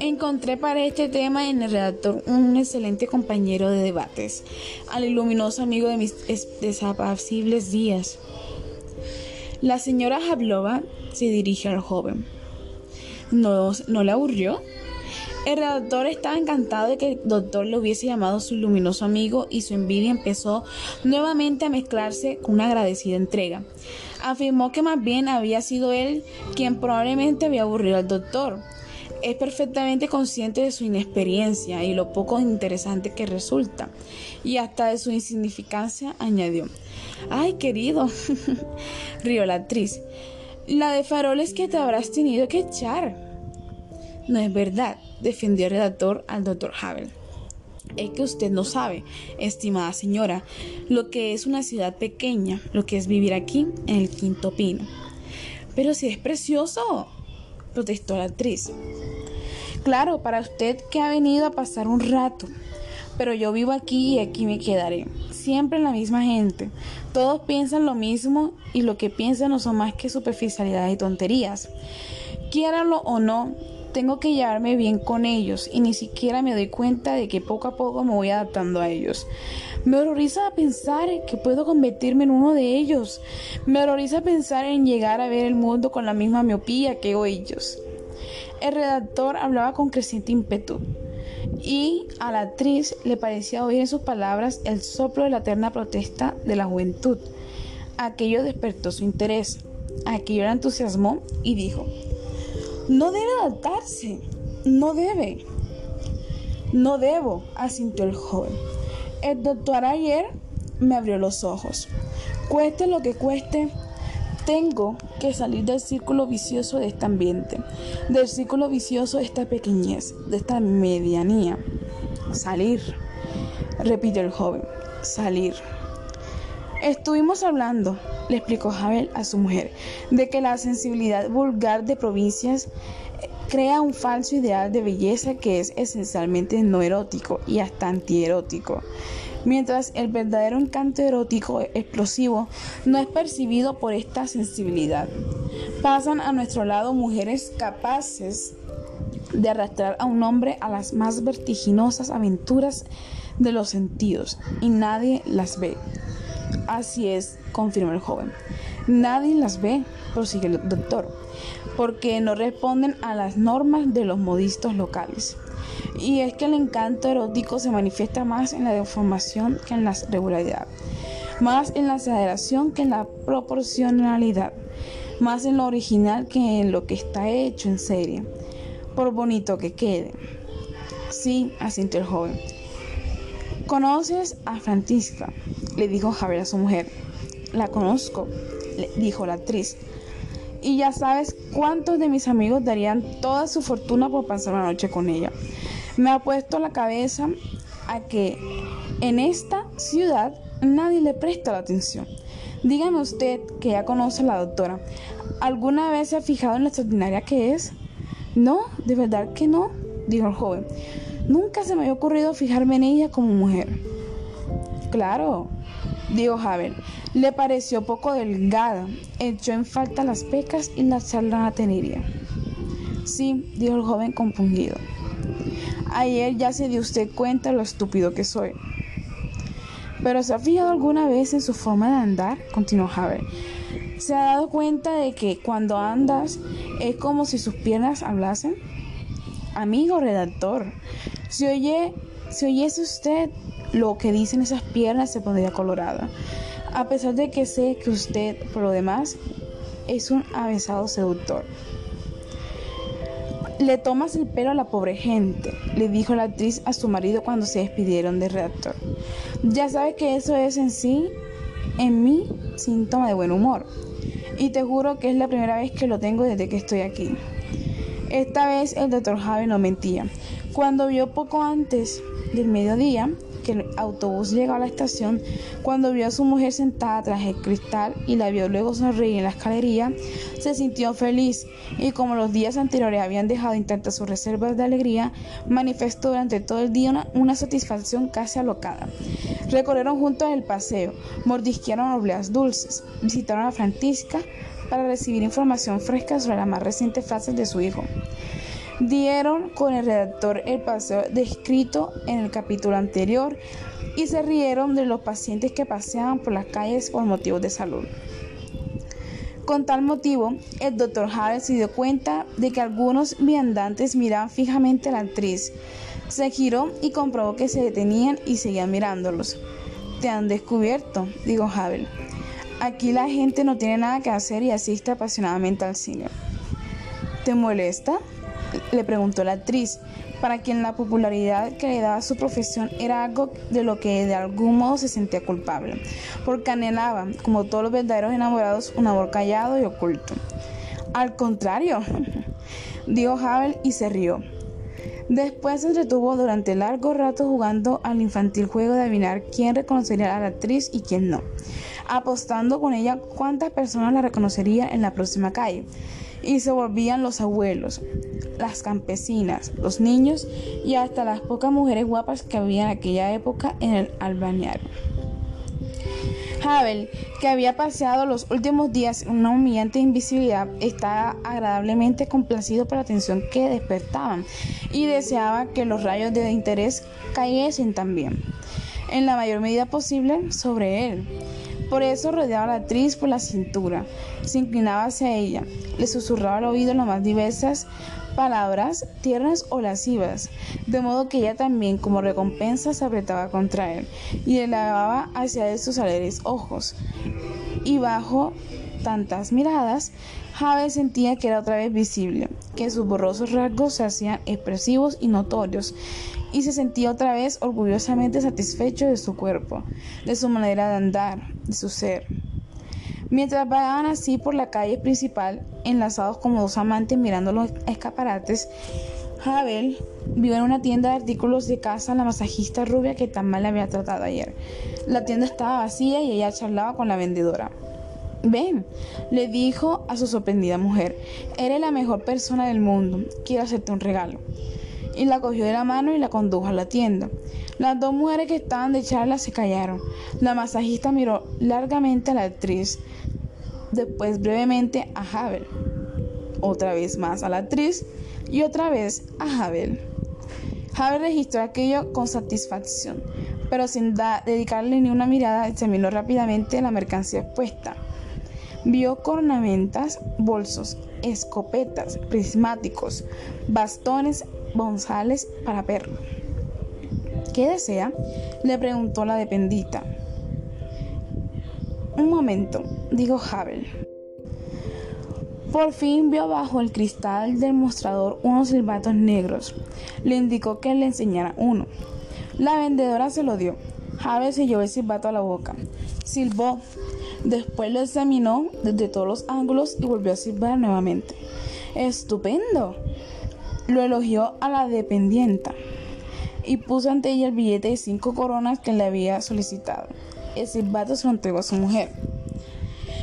Encontré para este tema en el redactor un excelente compañero de debates, al iluminoso amigo de mis desapacibles días. La señora Jablova se dirige al joven. ¿No, ¿No le aburrió? El redactor estaba encantado de que el doctor le hubiese llamado su luminoso amigo y su envidia empezó nuevamente a mezclarse con una agradecida entrega. Afirmó que más bien había sido él quien probablemente había aburrido al doctor es perfectamente consciente de su inexperiencia y lo poco interesante que resulta, y hasta de su insignificancia añadió, ay querido, rió la actriz, la de faroles que te habrás tenido que echar. No es verdad, defendió el redactor al doctor Havel. Es que usted no sabe, estimada señora, lo que es una ciudad pequeña, lo que es vivir aquí en el quinto pino. Pero si es precioso, protestó la actriz. Claro, para usted que ha venido a pasar un rato, pero yo vivo aquí y aquí me quedaré. Siempre la misma gente. Todos piensan lo mismo y lo que piensan no son más que superficialidades y tonterías. Quiéralo o no, tengo que llevarme bien con ellos y ni siquiera me doy cuenta de que poco a poco me voy adaptando a ellos. Me horroriza pensar que puedo convertirme en uno de ellos. Me horroriza pensar en llegar a ver el mundo con la misma miopía que ellos. El redactor hablaba con creciente ímpetu y a la actriz le parecía oír en sus palabras el soplo de la eterna protesta de la juventud. Aquello despertó su interés, aquello la entusiasmó y dijo, no debe adaptarse, no debe. No debo, asintió el joven. El doctor ayer me abrió los ojos. Cueste lo que cueste, tengo que salir del círculo vicioso de este ambiente, del círculo vicioso de esta pequeñez, de esta medianía. Salir, repitió el joven, salir. Estuvimos hablando, le explicó Javel a su mujer, de que la sensibilidad vulgar de provincias crea un falso ideal de belleza que es esencialmente no erótico y hasta antierótico mientras el verdadero encanto erótico explosivo no es percibido por esta sensibilidad. Pasan a nuestro lado mujeres capaces de arrastrar a un hombre a las más vertiginosas aventuras de los sentidos y nadie las ve. Así es, confirmó el joven. Nadie las ve, prosigue el doctor, porque no responden a las normas de los modistos locales. Y es que el encanto erótico se manifiesta más en la deformación que en la regularidad, más en la exageración que en la proporcionalidad, más en lo original que en lo que está hecho en serie, por bonito que quede. Sí, asintió el joven. ¿Conoces a Francisca? le dijo Javier a su mujer. La conozco, le dijo la actriz. Y ya sabes cuántos de mis amigos darían toda su fortuna por pasar una noche con ella. Me ha puesto la cabeza a que en esta ciudad nadie le presta la atención. Dígame usted, que ya conoce a la doctora, ¿alguna vez se ha fijado en la extraordinaria que es? No, de verdad que no, dijo el joven. Nunca se me había ocurrido fijarme en ella como mujer. Claro, dijo Javier. Le pareció poco delgada, echó en falta las pecas y la charlatanería. Sí, dijo el joven compungido. Ayer ya se dio usted cuenta lo estúpido que soy. Pero ¿se ha fijado alguna vez en su forma de andar? Continuó Javier. ¿Se ha dado cuenta de que cuando andas es como si sus piernas hablasen? Amigo redactor, si, oye, si oyese usted lo que dicen esas piernas se pondría colorada. A pesar de que sé que usted, por lo demás, es un avesado seductor. Le tomas el pelo a la pobre gente, le dijo la actriz a su marido cuando se despidieron del redactor. Ya sabe que eso es en sí, en mí, síntoma de buen humor. Y te juro que es la primera vez que lo tengo desde que estoy aquí. Esta vez el doctor Javi no mentía. Cuando vio poco antes del mediodía, que el autobús llegó a la estación, cuando vio a su mujer sentada tras el cristal y la vio luego sonreír en la escalería, se sintió feliz y como los días anteriores habían dejado intactas sus reservas de alegría, manifestó durante todo el día una, satisfacción casi alocada. Recorrieron juntos el paseo, mordisquearon obleas dulces, visitaron a Francisca para recibir información fresca sobre las más recientes frases de su hijo dieron con el redactor el paseo descrito en el capítulo anterior y se rieron de los pacientes que paseaban por las calles por motivos de salud. Con tal motivo, el doctor Harris se dio cuenta de que algunos viandantes miraban fijamente a la actriz. Se giró y comprobó que se detenían y seguían mirándolos. Te han descubierto, dijo Havel. Aquí la gente no tiene nada que hacer y asiste apasionadamente al cine. ¿Te molesta? le preguntó la actriz, para quien la popularidad que le daba su profesión era algo de lo que de algún modo se sentía culpable, porque anhelaba, como todos los verdaderos enamorados, un amor callado y oculto. Al contrario, dijo Havel y se rió. Después se entretuvo durante largo rato jugando al infantil juego de adivinar quién reconocería a la actriz y quién no, apostando con ella cuántas personas la reconocería en la próxima calle y se volvían los abuelos, las campesinas, los niños y hasta las pocas mujeres guapas que había en aquella época en el albañario. Havel, que había paseado los últimos días en una humillante invisibilidad, estaba agradablemente complacido por la atención que despertaban y deseaba que los rayos de interés cayesen también, en la mayor medida posible, sobre él. Por eso rodeaba a la actriz por la cintura, se inclinaba hacia ella, le susurraba al oído las más diversas palabras tiernas o lascivas, de modo que ella también como recompensa se apretaba contra él y le lavaba hacia él sus alegres ojos. Y bajo tantas miradas, Jave sentía que era otra vez visible, que sus borrosos rasgos se hacían expresivos y notorios, y se sentía otra vez orgullosamente satisfecho de su cuerpo, de su manera de andar, de su ser. Mientras vagaban así por la calle principal, enlazados como dos amantes mirando los escaparates, Abel vio en una tienda de artículos de casa a la masajista rubia que tan mal le había tratado ayer. La tienda estaba vacía y ella charlaba con la vendedora. Ven, le dijo a su sorprendida mujer, eres la mejor persona del mundo, quiero hacerte un regalo y la cogió de la mano y la condujo a la tienda. Las dos mujeres que estaban de charla se callaron. La masajista miró largamente a la actriz, después brevemente a Havel, otra vez más a la actriz y otra vez a Havel. Havel registró aquello con satisfacción, pero sin dedicarle ni una mirada examinó rápidamente la mercancía expuesta. Vio cornamentas, bolsos, escopetas, prismáticos, bastones, González para perro. ¿Qué desea? le preguntó la dependita. Un momento, dijo Havel. Por fin vio bajo el cristal del mostrador unos silbatos negros. Le indicó que le enseñara uno. La vendedora se lo dio. Havel se llevó el silbato a la boca. Silbó. Después lo examinó desde todos los ángulos y volvió a silbar nuevamente. ¡Estupendo! Lo elogió a la dependienta y puso ante ella el billete de cinco coronas que le había solicitado. El silbato se lo entregó a su mujer.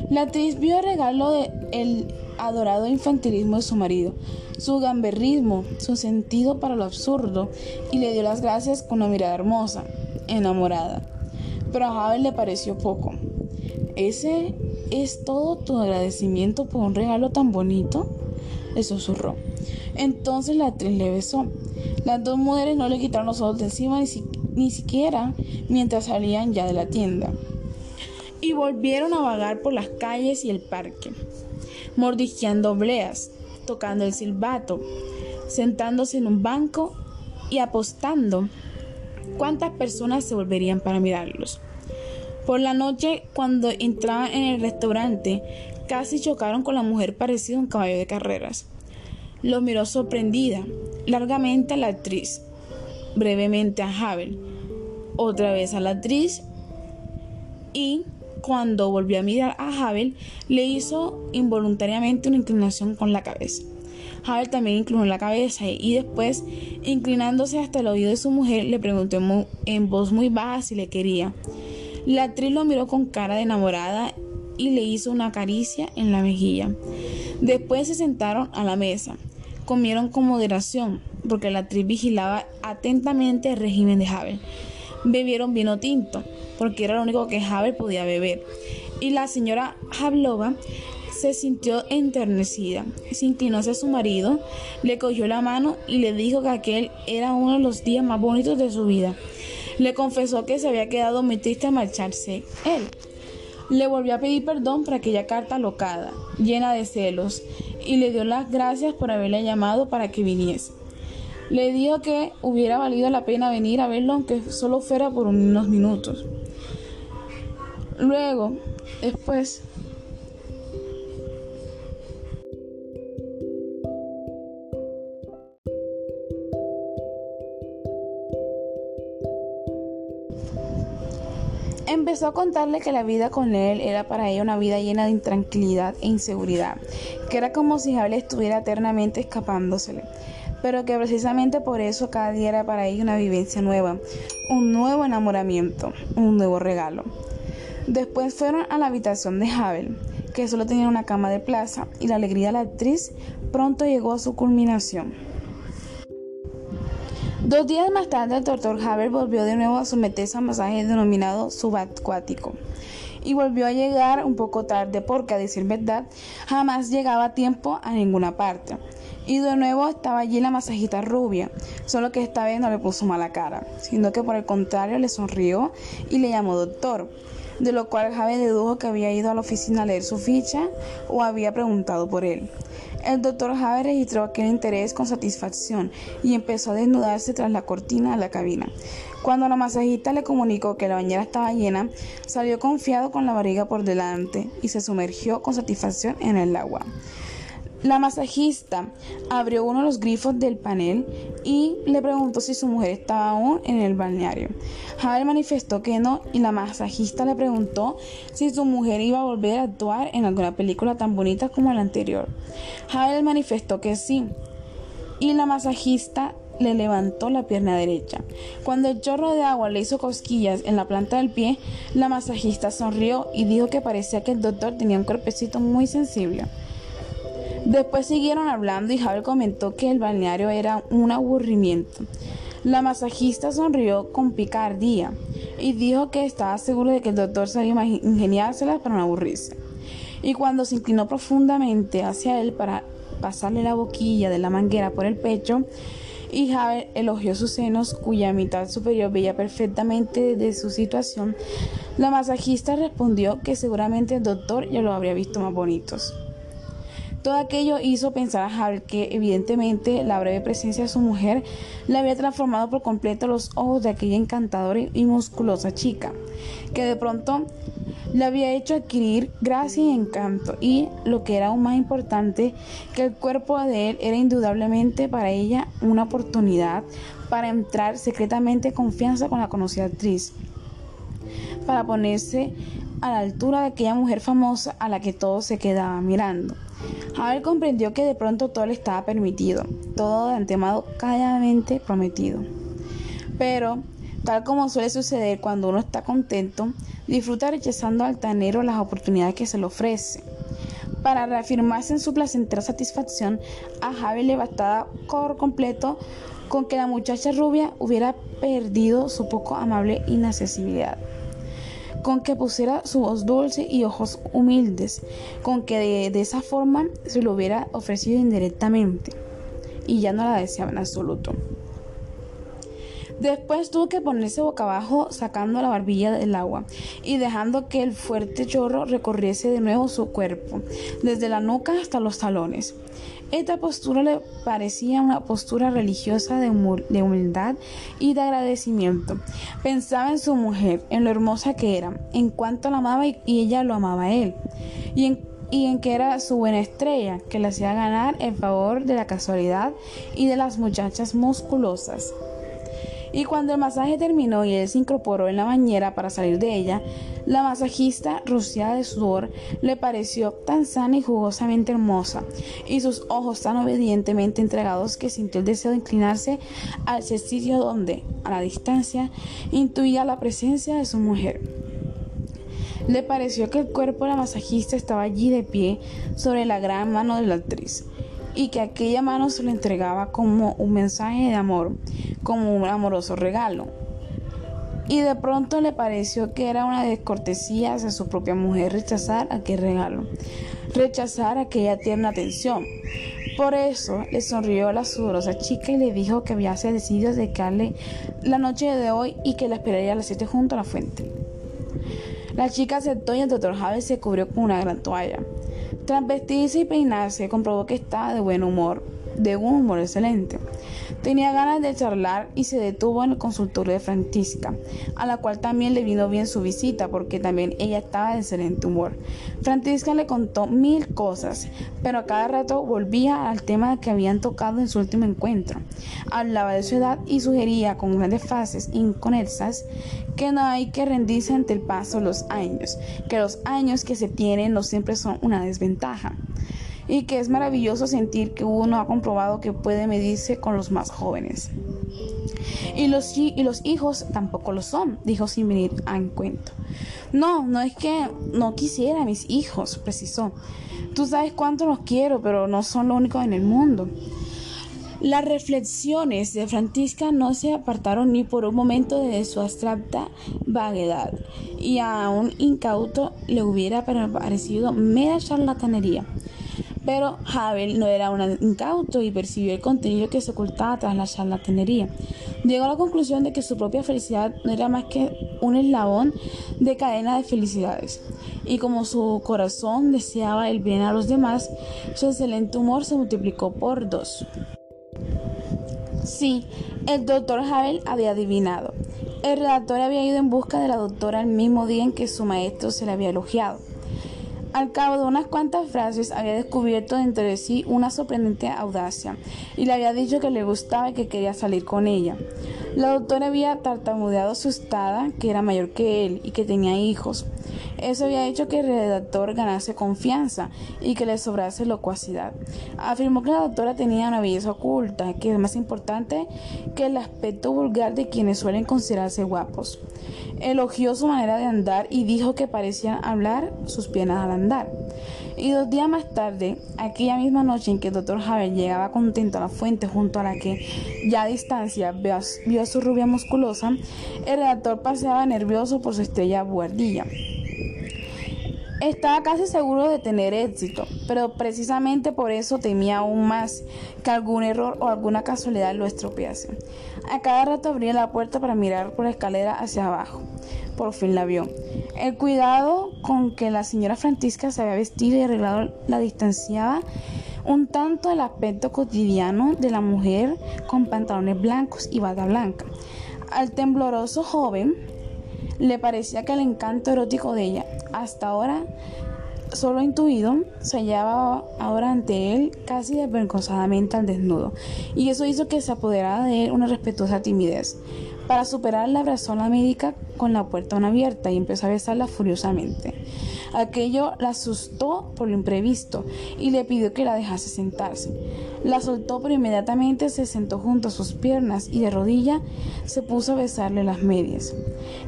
La actriz vio el regalo del adorado infantilismo de su marido, su gamberrismo, su sentido para lo absurdo, y le dio las gracias con una mirada hermosa, enamorada. Pero a Javier le pareció poco. ¿Ese es todo tu agradecimiento por un regalo tan bonito? Le susurró. Entonces la actriz le besó. Las dos mujeres no le quitaron los ojos de encima ni, ni siquiera mientras salían ya de la tienda. Y volvieron a vagar por las calles y el parque, mordisqueando obleas, tocando el silbato, sentándose en un banco y apostando cuántas personas se volverían para mirarlos. Por la noche, cuando entraban en el restaurante, casi chocaron con la mujer parecida a un caballo de carreras. Lo miró sorprendida, largamente a la actriz, brevemente a Havel, otra vez a la actriz y cuando volvió a mirar a Havel le hizo involuntariamente una inclinación con la cabeza. Havel también inclinó la cabeza y después, inclinándose hasta el oído de su mujer, le preguntó en voz muy baja si le quería. La actriz lo miró con cara de enamorada y le hizo una caricia en la mejilla. Después se sentaron a la mesa. Comieron con moderación, porque la actriz vigilaba atentamente el régimen de Havel. Bebieron vino tinto, porque era lo único que Havel podía beber. Y la señora Havlova se sintió enternecida. Se inclinó hacia su marido, le cogió la mano y le dijo que aquel era uno de los días más bonitos de su vida. Le confesó que se había quedado muy triste al marcharse él. Le volvió a pedir perdón por aquella carta locada, llena de celos, y le dio las gracias por haberle llamado para que viniese. Le dijo que hubiera valido la pena venir a verlo aunque solo fuera por unos minutos. Luego, después, Empezó a contarle que la vida con él era para ella una vida llena de intranquilidad e inseguridad, que era como si Javier estuviera eternamente escapándosele, pero que precisamente por eso cada día era para ella una vivencia nueva, un nuevo enamoramiento, un nuevo regalo. Después fueron a la habitación de Havel, que solo tenía una cama de plaza, y la alegría de la actriz pronto llegó a su culminación. Dos días más tarde, el doctor Haber volvió de nuevo a someterse a masaje denominado subacuático y volvió a llegar un poco tarde porque, a decir verdad, jamás llegaba a tiempo a ninguna parte. Y de nuevo estaba allí la masajita rubia, solo que esta vez no le puso mala cara, sino que por el contrario le sonrió y le llamó doctor, de lo cual Javier dedujo que había ido a la oficina a leer su ficha o había preguntado por él. El doctor Javier registró aquel interés con satisfacción y empezó a desnudarse tras la cortina de la cabina. Cuando la masajista le comunicó que la bañera estaba llena, salió confiado con la barriga por delante y se sumergió con satisfacción en el agua. La masajista abrió uno de los grifos del panel y le preguntó si su mujer estaba aún en el balneario. Javier manifestó que no y la masajista le preguntó si su mujer iba a volver a actuar en alguna película tan bonita como la anterior. Javier manifestó que sí y la masajista le levantó la pierna derecha. Cuando el chorro de agua le hizo cosquillas en la planta del pie, la masajista sonrió y dijo que parecía que el doctor tenía un cuerpecito muy sensible. Después siguieron hablando y Javier comentó que el balneario era un aburrimiento. La masajista sonrió con picardía y dijo que estaba seguro de que el doctor sabía ingeniárselas para no aburrirse. Y cuando se inclinó profundamente hacia él para pasarle la boquilla de la manguera por el pecho, y Javier elogió sus senos, cuya mitad superior veía perfectamente de su situación, la masajista respondió que seguramente el doctor ya lo habría visto más bonitos. Todo aquello hizo pensar a Javier que evidentemente la breve presencia de su mujer le había transformado por completo los ojos de aquella encantadora y musculosa chica, que de pronto le había hecho adquirir gracia y encanto, y lo que era aún más importante, que el cuerpo de él era indudablemente para ella una oportunidad para entrar secretamente en confianza con la conocida actriz, para ponerse a la altura de aquella mujer famosa a la que todos se quedaban mirando. Javier comprendió que de pronto todo le estaba permitido, todo de antemano calladamente prometido. Pero, tal como suele suceder cuando uno está contento, disfruta rechazando altanero las oportunidades que se le ofrece. Para reafirmarse en su placentera satisfacción, a Javier le bastaba por completo con que la muchacha rubia hubiera perdido su poco amable inaccesibilidad con que pusiera su voz dulce y ojos humildes, con que de, esa forma se lo hubiera ofrecido indirectamente, y ya no la deseaba en absoluto. Después tuvo que ponerse boca abajo sacando la barbilla del agua y dejando que el fuerte chorro recorriese de nuevo su cuerpo, desde la nuca hasta los talones. Esta postura le parecía una postura religiosa de, humildad y de agradecimiento. Pensaba en su mujer, en lo hermosa que era, en cuanto la amaba y, ella lo amaba a él, y en y en que era su buena estrella, que le hacía ganar el favor de la casualidad y de las muchachas musculosas Y cuando el masaje terminó y él se incorporó en la bañera para salir de ella, la masajista, rociada de sudor, le pareció tan sana y jugosamente hermosa, y sus ojos tan obedientemente entregados que sintió el deseo de inclinarse a ese sitio donde, a la distancia, intuía la presencia de su mujer. Le pareció que el cuerpo de la masajista estaba allí de pie sobre la gran mano de la actriz y que aquella mano se lo entregaba como un mensaje de amor, como un amoroso regalo. Y de pronto le pareció que era una descortesía hacia su propia mujer rechazar aquel regalo, rechazar aquella tierna atención. Por eso le sonrió la sudorosa chica y le dijo que había decidido dedicarle la noche de hoy y que la esperaría a las 7 junto a la fuente. La chica aceptó y el doctor Javier se cubrió con una gran toalla. Tras vestirse y peinarse, comprobó que estaba de buen humor, de un humor excelente. Tenía ganas de charlar y se detuvo en el consultorio de Francisca, a la cual también le vino bien su visita porque también ella estaba de excelente humor. Francisca le contó mil cosas, pero a cada rato volvía al tema que habían tocado en su último encuentro. Hablaba de su edad y sugería con grandes frases inconexas que no hay que rendirse ante el paso de los años, que los años que se tienen no siempre son una desventaja y que es maravilloso sentir que uno ha comprobado que puede medirse con los más jóvenes. Y los, y los hijos tampoco lo son, dijo sin venir a encuentro. No, no es que no quisiera a mis hijos, precisó. Tú sabes cuánto los quiero, pero no son lo único en el mundo. Las reflexiones de Francisca no se apartaron ni por un momento de su abstracta vaguedad, y a un incauto le hubiera parecido mera charlatanería. Pero Havel no era un incauto y percibió el contenido que se ocultaba tras la charlatanería. Llegó a la conclusión de que su propia felicidad no era más que un eslabón de cadena de felicidades. Y como su corazón deseaba el bien a los demás, su excelente humor se multiplicó por dos. Sí, el doctor Havel había adivinado. El redactor había ido en busca de la doctora el mismo día en que su maestro se le había elogiado. Al cabo de unas cuantas frases había descubierto dentro de sí una sorprendente audacia y le había dicho que le gustaba y que quería salir con ella. La doctora había tartamudeado asustada que era mayor que él y que tenía hijos. Eso había hecho que el redactor ganase confianza y que le sobrase locuacidad. Afirmó que la doctora tenía una belleza oculta, que es más importante que el aspecto vulgar de quienes suelen considerarse guapos. Elogió su manera de andar y dijo que parecían hablar sus piernas al andar. Y dos días más tarde, aquella misma noche en que el doctor Javier llegaba contento a la fuente junto a la que ya a distancia vio a, su rubia musculosa, el redactor paseaba nervioso por su estrella buhardilla. Estaba casi seguro de tener éxito, pero precisamente por eso temía aún más que algún error o alguna casualidad lo estropease. A cada rato abría la puerta para mirar por la escalera hacia abajo. Por fin la vio. El cuidado con que la señora Francisca se había vestido y arreglado la distanciaba un tanto del aspecto cotidiano de la mujer con pantalones blancos y bata blanca. Al tembloroso joven le parecía que el encanto erótico de ella, hasta ahora solo intuido, se hallaba ahora ante él casi desvergonzadamente al desnudo, y eso hizo que se apoderara de él una respetuosa timidez. Para superarla abrazó a la médica con la puerta aún abierta y empezó a besarla furiosamente. Aquello la asustó por lo imprevisto y le pidió que la dejase sentarse. La soltó, pero inmediatamente se sentó junto a sus piernas y de rodilla se puso a besarle las medias.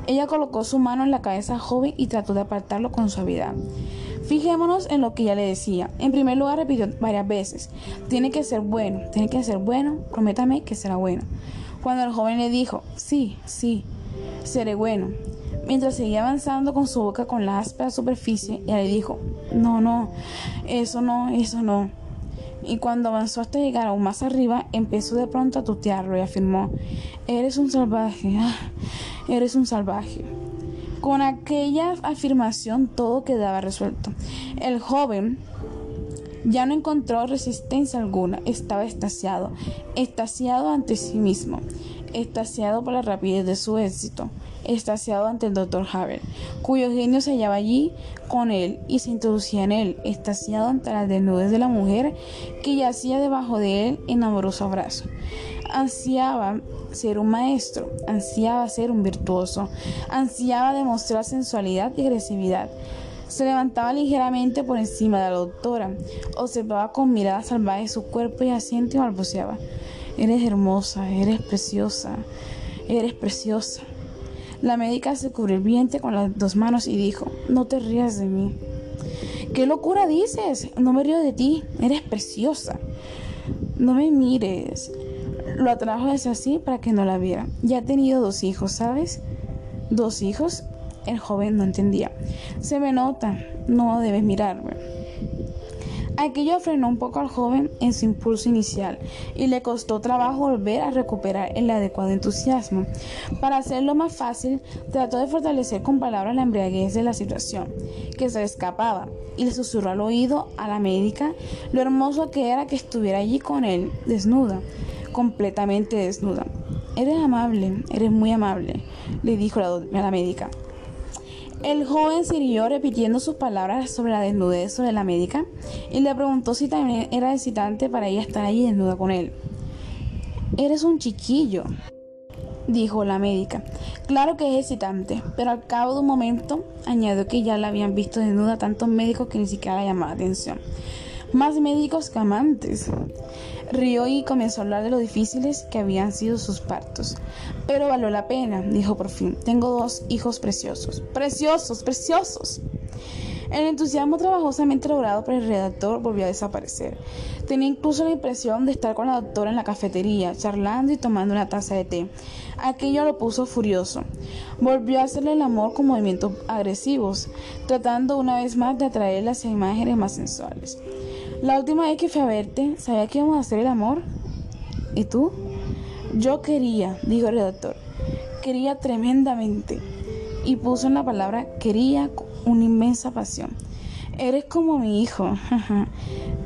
Ella colocó su mano en la cabeza joven y trató de apartarlo con suavidad. Fijémonos en lo que ella le decía. En primer lugar, repitió varias veces: Tiene que ser bueno, tiene que ser bueno, prométame que será bueno. Cuando el joven le dijo: Sí, sí, seré bueno, Mientras seguía avanzando con su boca con la áspera superficie, ella le dijo, no, no, eso no, eso no. Y cuando avanzó hasta llegar aún más arriba, empezó de pronto a tutearlo y afirmó, eres un salvaje, ah, eres un salvaje. Con aquella afirmación todo quedaba resuelto. El joven ya no encontró resistencia alguna, estaba estasiado, estasiado ante sí mismo, estasiado por la rapidez de su éxito estaciado ante el doctor Haber, cuyo genio se hallaba allí con él y se introducía en él, estaciado ante las desnudez de la mujer que yacía debajo de él en amoroso abrazo. Ansiaba ser un maestro, ansiaba ser un virtuoso, ansiaba demostrar sensualidad y agresividad. Se levantaba ligeramente por encima de la doctora, observaba con mirada salvaje su cuerpo y asiento y balbuceaba. Eres hermosa, eres preciosa, eres preciosa. La médica se cubrió el vientre con las dos manos y dijo, no te rías de mí. ¿Qué locura dices? No me río de ti, eres preciosa. No me mires. Lo atrajo desde así para que no la viera. Ya ha tenido dos hijos, ¿sabes? ¿Dos hijos? El joven no entendía. Se me nota, no debes mirarme. Aquello frenó un poco al joven en su impulso inicial y le costó trabajo volver a recuperar el adecuado entusiasmo. Para hacerlo más fácil, trató de fortalecer con palabras la embriaguez de la situación, que se escapaba, y le susurró al oído a la médica lo hermoso que era que estuviera allí con él, desnuda, completamente desnuda. Eres amable, eres muy amable, le dijo la, a la médica. El joven siguió repitiendo sus palabras sobre la desnudez sobre la médica y le preguntó si también era excitante para ella estar allí desnuda con él. Eres un chiquillo, dijo la médica. Claro que es excitante, pero al cabo de un momento añadió que ya la habían visto desnuda tantos médicos que ni siquiera la llamaba la atención. Más médicos que amantes. Rió y comenzó a hablar de lo difíciles que habían sido sus partos. Pero valió la pena, dijo por fin. Tengo dos hijos preciosos. Preciosos, preciosos. El entusiasmo trabajosamente logrado por el redactor volvió a desaparecer. Tenía incluso la impresión de estar con la doctora en la cafetería, charlando y tomando una taza de té. Aquello lo puso furioso. Volvió a hacerle el amor con movimientos agresivos, tratando una vez más de atraerla hacia imágenes más sensuales. La última vez que fui a verte, sabía que íbamos a hacer el amor. ¿Y tú? Yo quería, dijo el redactor. Quería tremendamente. Y puso en la palabra quería una inmensa pasión. Eres como mi hijo.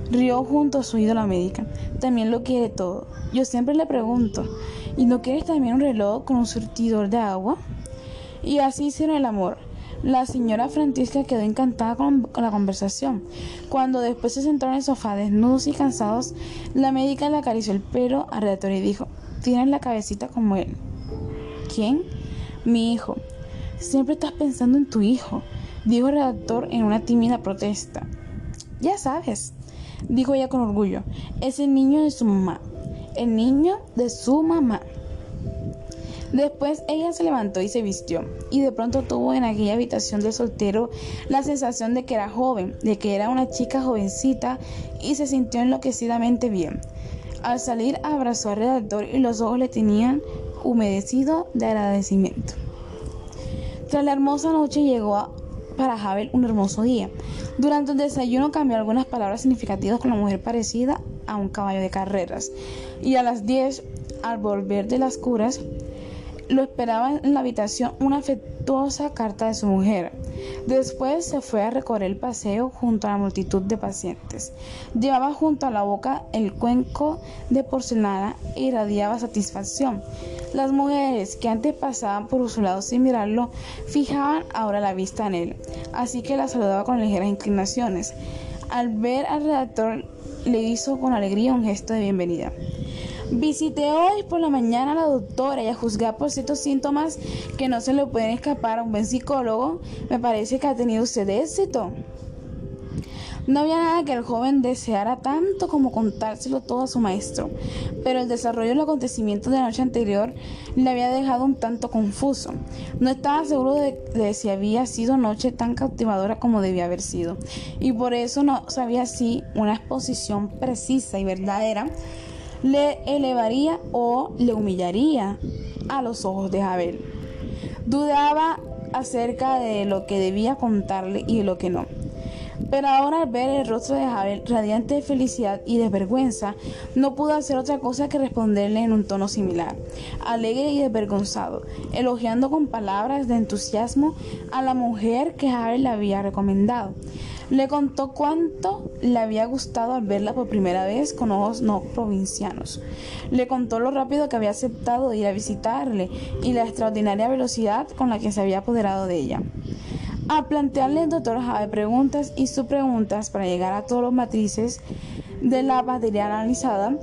Rió junto a su ídola médica. También lo quiere todo. Yo siempre le pregunto, ¿y no quieres también un reloj con un surtidor de agua? Y así hicieron el amor. La señora Francisca quedó encantada con, la conversación. Cuando después se sentaron en el sofá desnudos y cansados, la médica le acarició el pelo al redactor y dijo, tienes la cabecita como él. ¿Quién? Mi hijo. Siempre estás pensando en tu hijo, dijo el redactor en una tímida protesta. Ya sabes, dijo ella con orgullo, es el niño de su mamá, el niño de su mamá. Después ella se levantó y se vistió, y de pronto tuvo en aquella habitación del soltero la sensación de que era joven, de que era una chica jovencita, y se sintió enloquecidamente bien. Al salir abrazó al redactor y los ojos le tenían humedecido de agradecimiento. Tras la hermosa noche llegó para Javel un hermoso día. Durante el desayuno cambió algunas palabras significativas con la mujer parecida a un caballo de carreras. Y a las 10, al volver de las curas, lo esperaba en la habitación una afectuosa carta de su mujer. Después se fue a recorrer el paseo junto a la multitud de pacientes. Llevaba junto a la boca el cuenco de porcelana e irradiaba satisfacción. Las mujeres que antes pasaban por su lado sin mirarlo, fijaban ahora la vista en él, así que la saludaba con ligeras inclinaciones. Al ver al redactor le hizo con alegría un gesto de bienvenida. Visité hoy por la mañana a la doctora y a juzgar por ciertos síntomas que no se le pueden escapar a un buen psicólogo, me parece que ha tenido usted éxito. No había nada que el joven deseara tanto como contárselo todo a su maestro, pero el desarrollo de los acontecimientos de la noche anterior le había dejado un tanto confuso. No estaba seguro de, de, si había sido noche tan cautivadora como debía haber sido, y por eso no sabía si una exposición precisa y verdadera le elevaría o le humillaría a los ojos de Jabel. Dudaba acerca de lo que debía contarle y de lo que no. Pero ahora al ver el rostro de Jabel radiante de felicidad y de vergüenza, no pudo hacer otra cosa que responderle en un tono similar, alegre y desvergonzado, elogiando con palabras de entusiasmo a la mujer que Jabel le había recomendado. Le contó cuánto le había gustado al verla por primera vez con ojos no provincianos. Le contó lo rápido que había aceptado ir a visitarle y la extraordinaria velocidad con la que se había apoderado de ella. Al plantearle al doctor Jave preguntas y subpreguntas para llegar a todos los matrices de la materia analizada,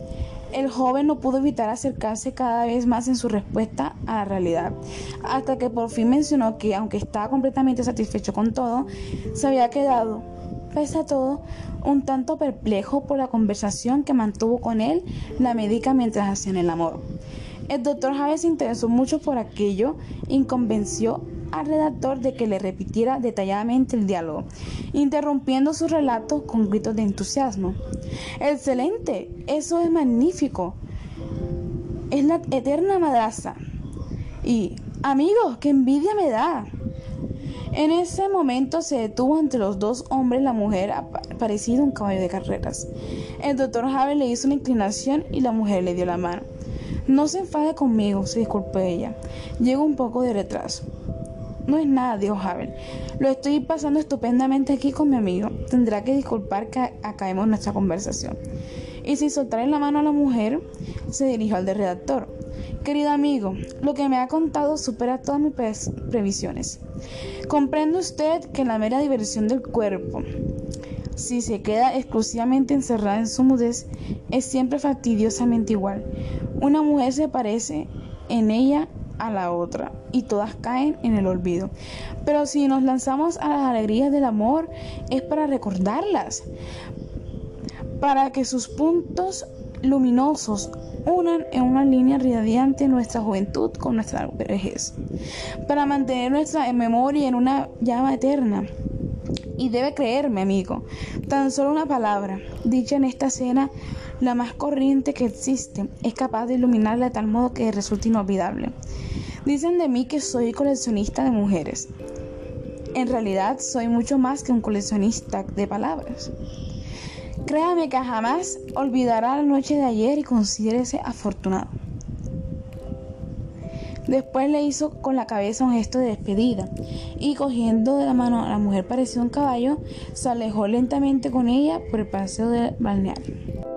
El joven no pudo evitar acercarse cada vez más en su respuesta a la realidad, hasta que por fin mencionó que, aunque estaba completamente satisfecho con todo, se había quedado, pese a todo, un tanto perplejo por la conversación que mantuvo con él la médica mientras hacían el amor. El doctor Javier se interesó mucho por aquello y convenció al redactor de que le repitiera detalladamente el diálogo, interrumpiendo su relato con gritos de entusiasmo. Excelente, eso es magnífico. Es la eterna madraza. Y, amigos, qué envidia me da. En ese momento se detuvo entre los dos hombres la mujer parecida un caballo de carreras. El doctor Javier le hizo una inclinación y la mujer le dio la mano. No se enfade conmigo, se disculpó ella. Llego un poco de retraso. No es nada, dijo Havel. Lo estoy pasando estupendamente aquí con mi amigo. Tendrá que disculpar que acabemos nuestra conversación. Y sin soltarle la mano a la mujer, se dirigió al de redactor. Querido amigo, lo que me ha contado supera todas mis previsiones. Comprende usted que la mera diversión del cuerpo, si se queda exclusivamente encerrada en su mudez, es siempre fastidiosamente igual. Una mujer se parece en ella a la otra y todas caen en el olvido. Pero si nos lanzamos a las alegrías del amor es para recordarlas, para que sus puntos luminosos unan en una línea radiante nuestra juventud con nuestra vejez, para mantener nuestra memoria en una llama eterna. Y debe creerme, amigo, tan solo una palabra, dicha en esta escena, la más corriente que existe, es capaz de iluminarla de tal modo que resulte inolvidable. Dicen de mí que soy coleccionista de mujeres. En realidad soy mucho más que un coleccionista de palabras. Créame que jamás olvidará la noche de ayer y considérese afortunado. Después le hizo con la cabeza un gesto de despedida y cogiendo de la mano a la mujer parecida un caballo, se alejó lentamente con ella por el paseo del balneario.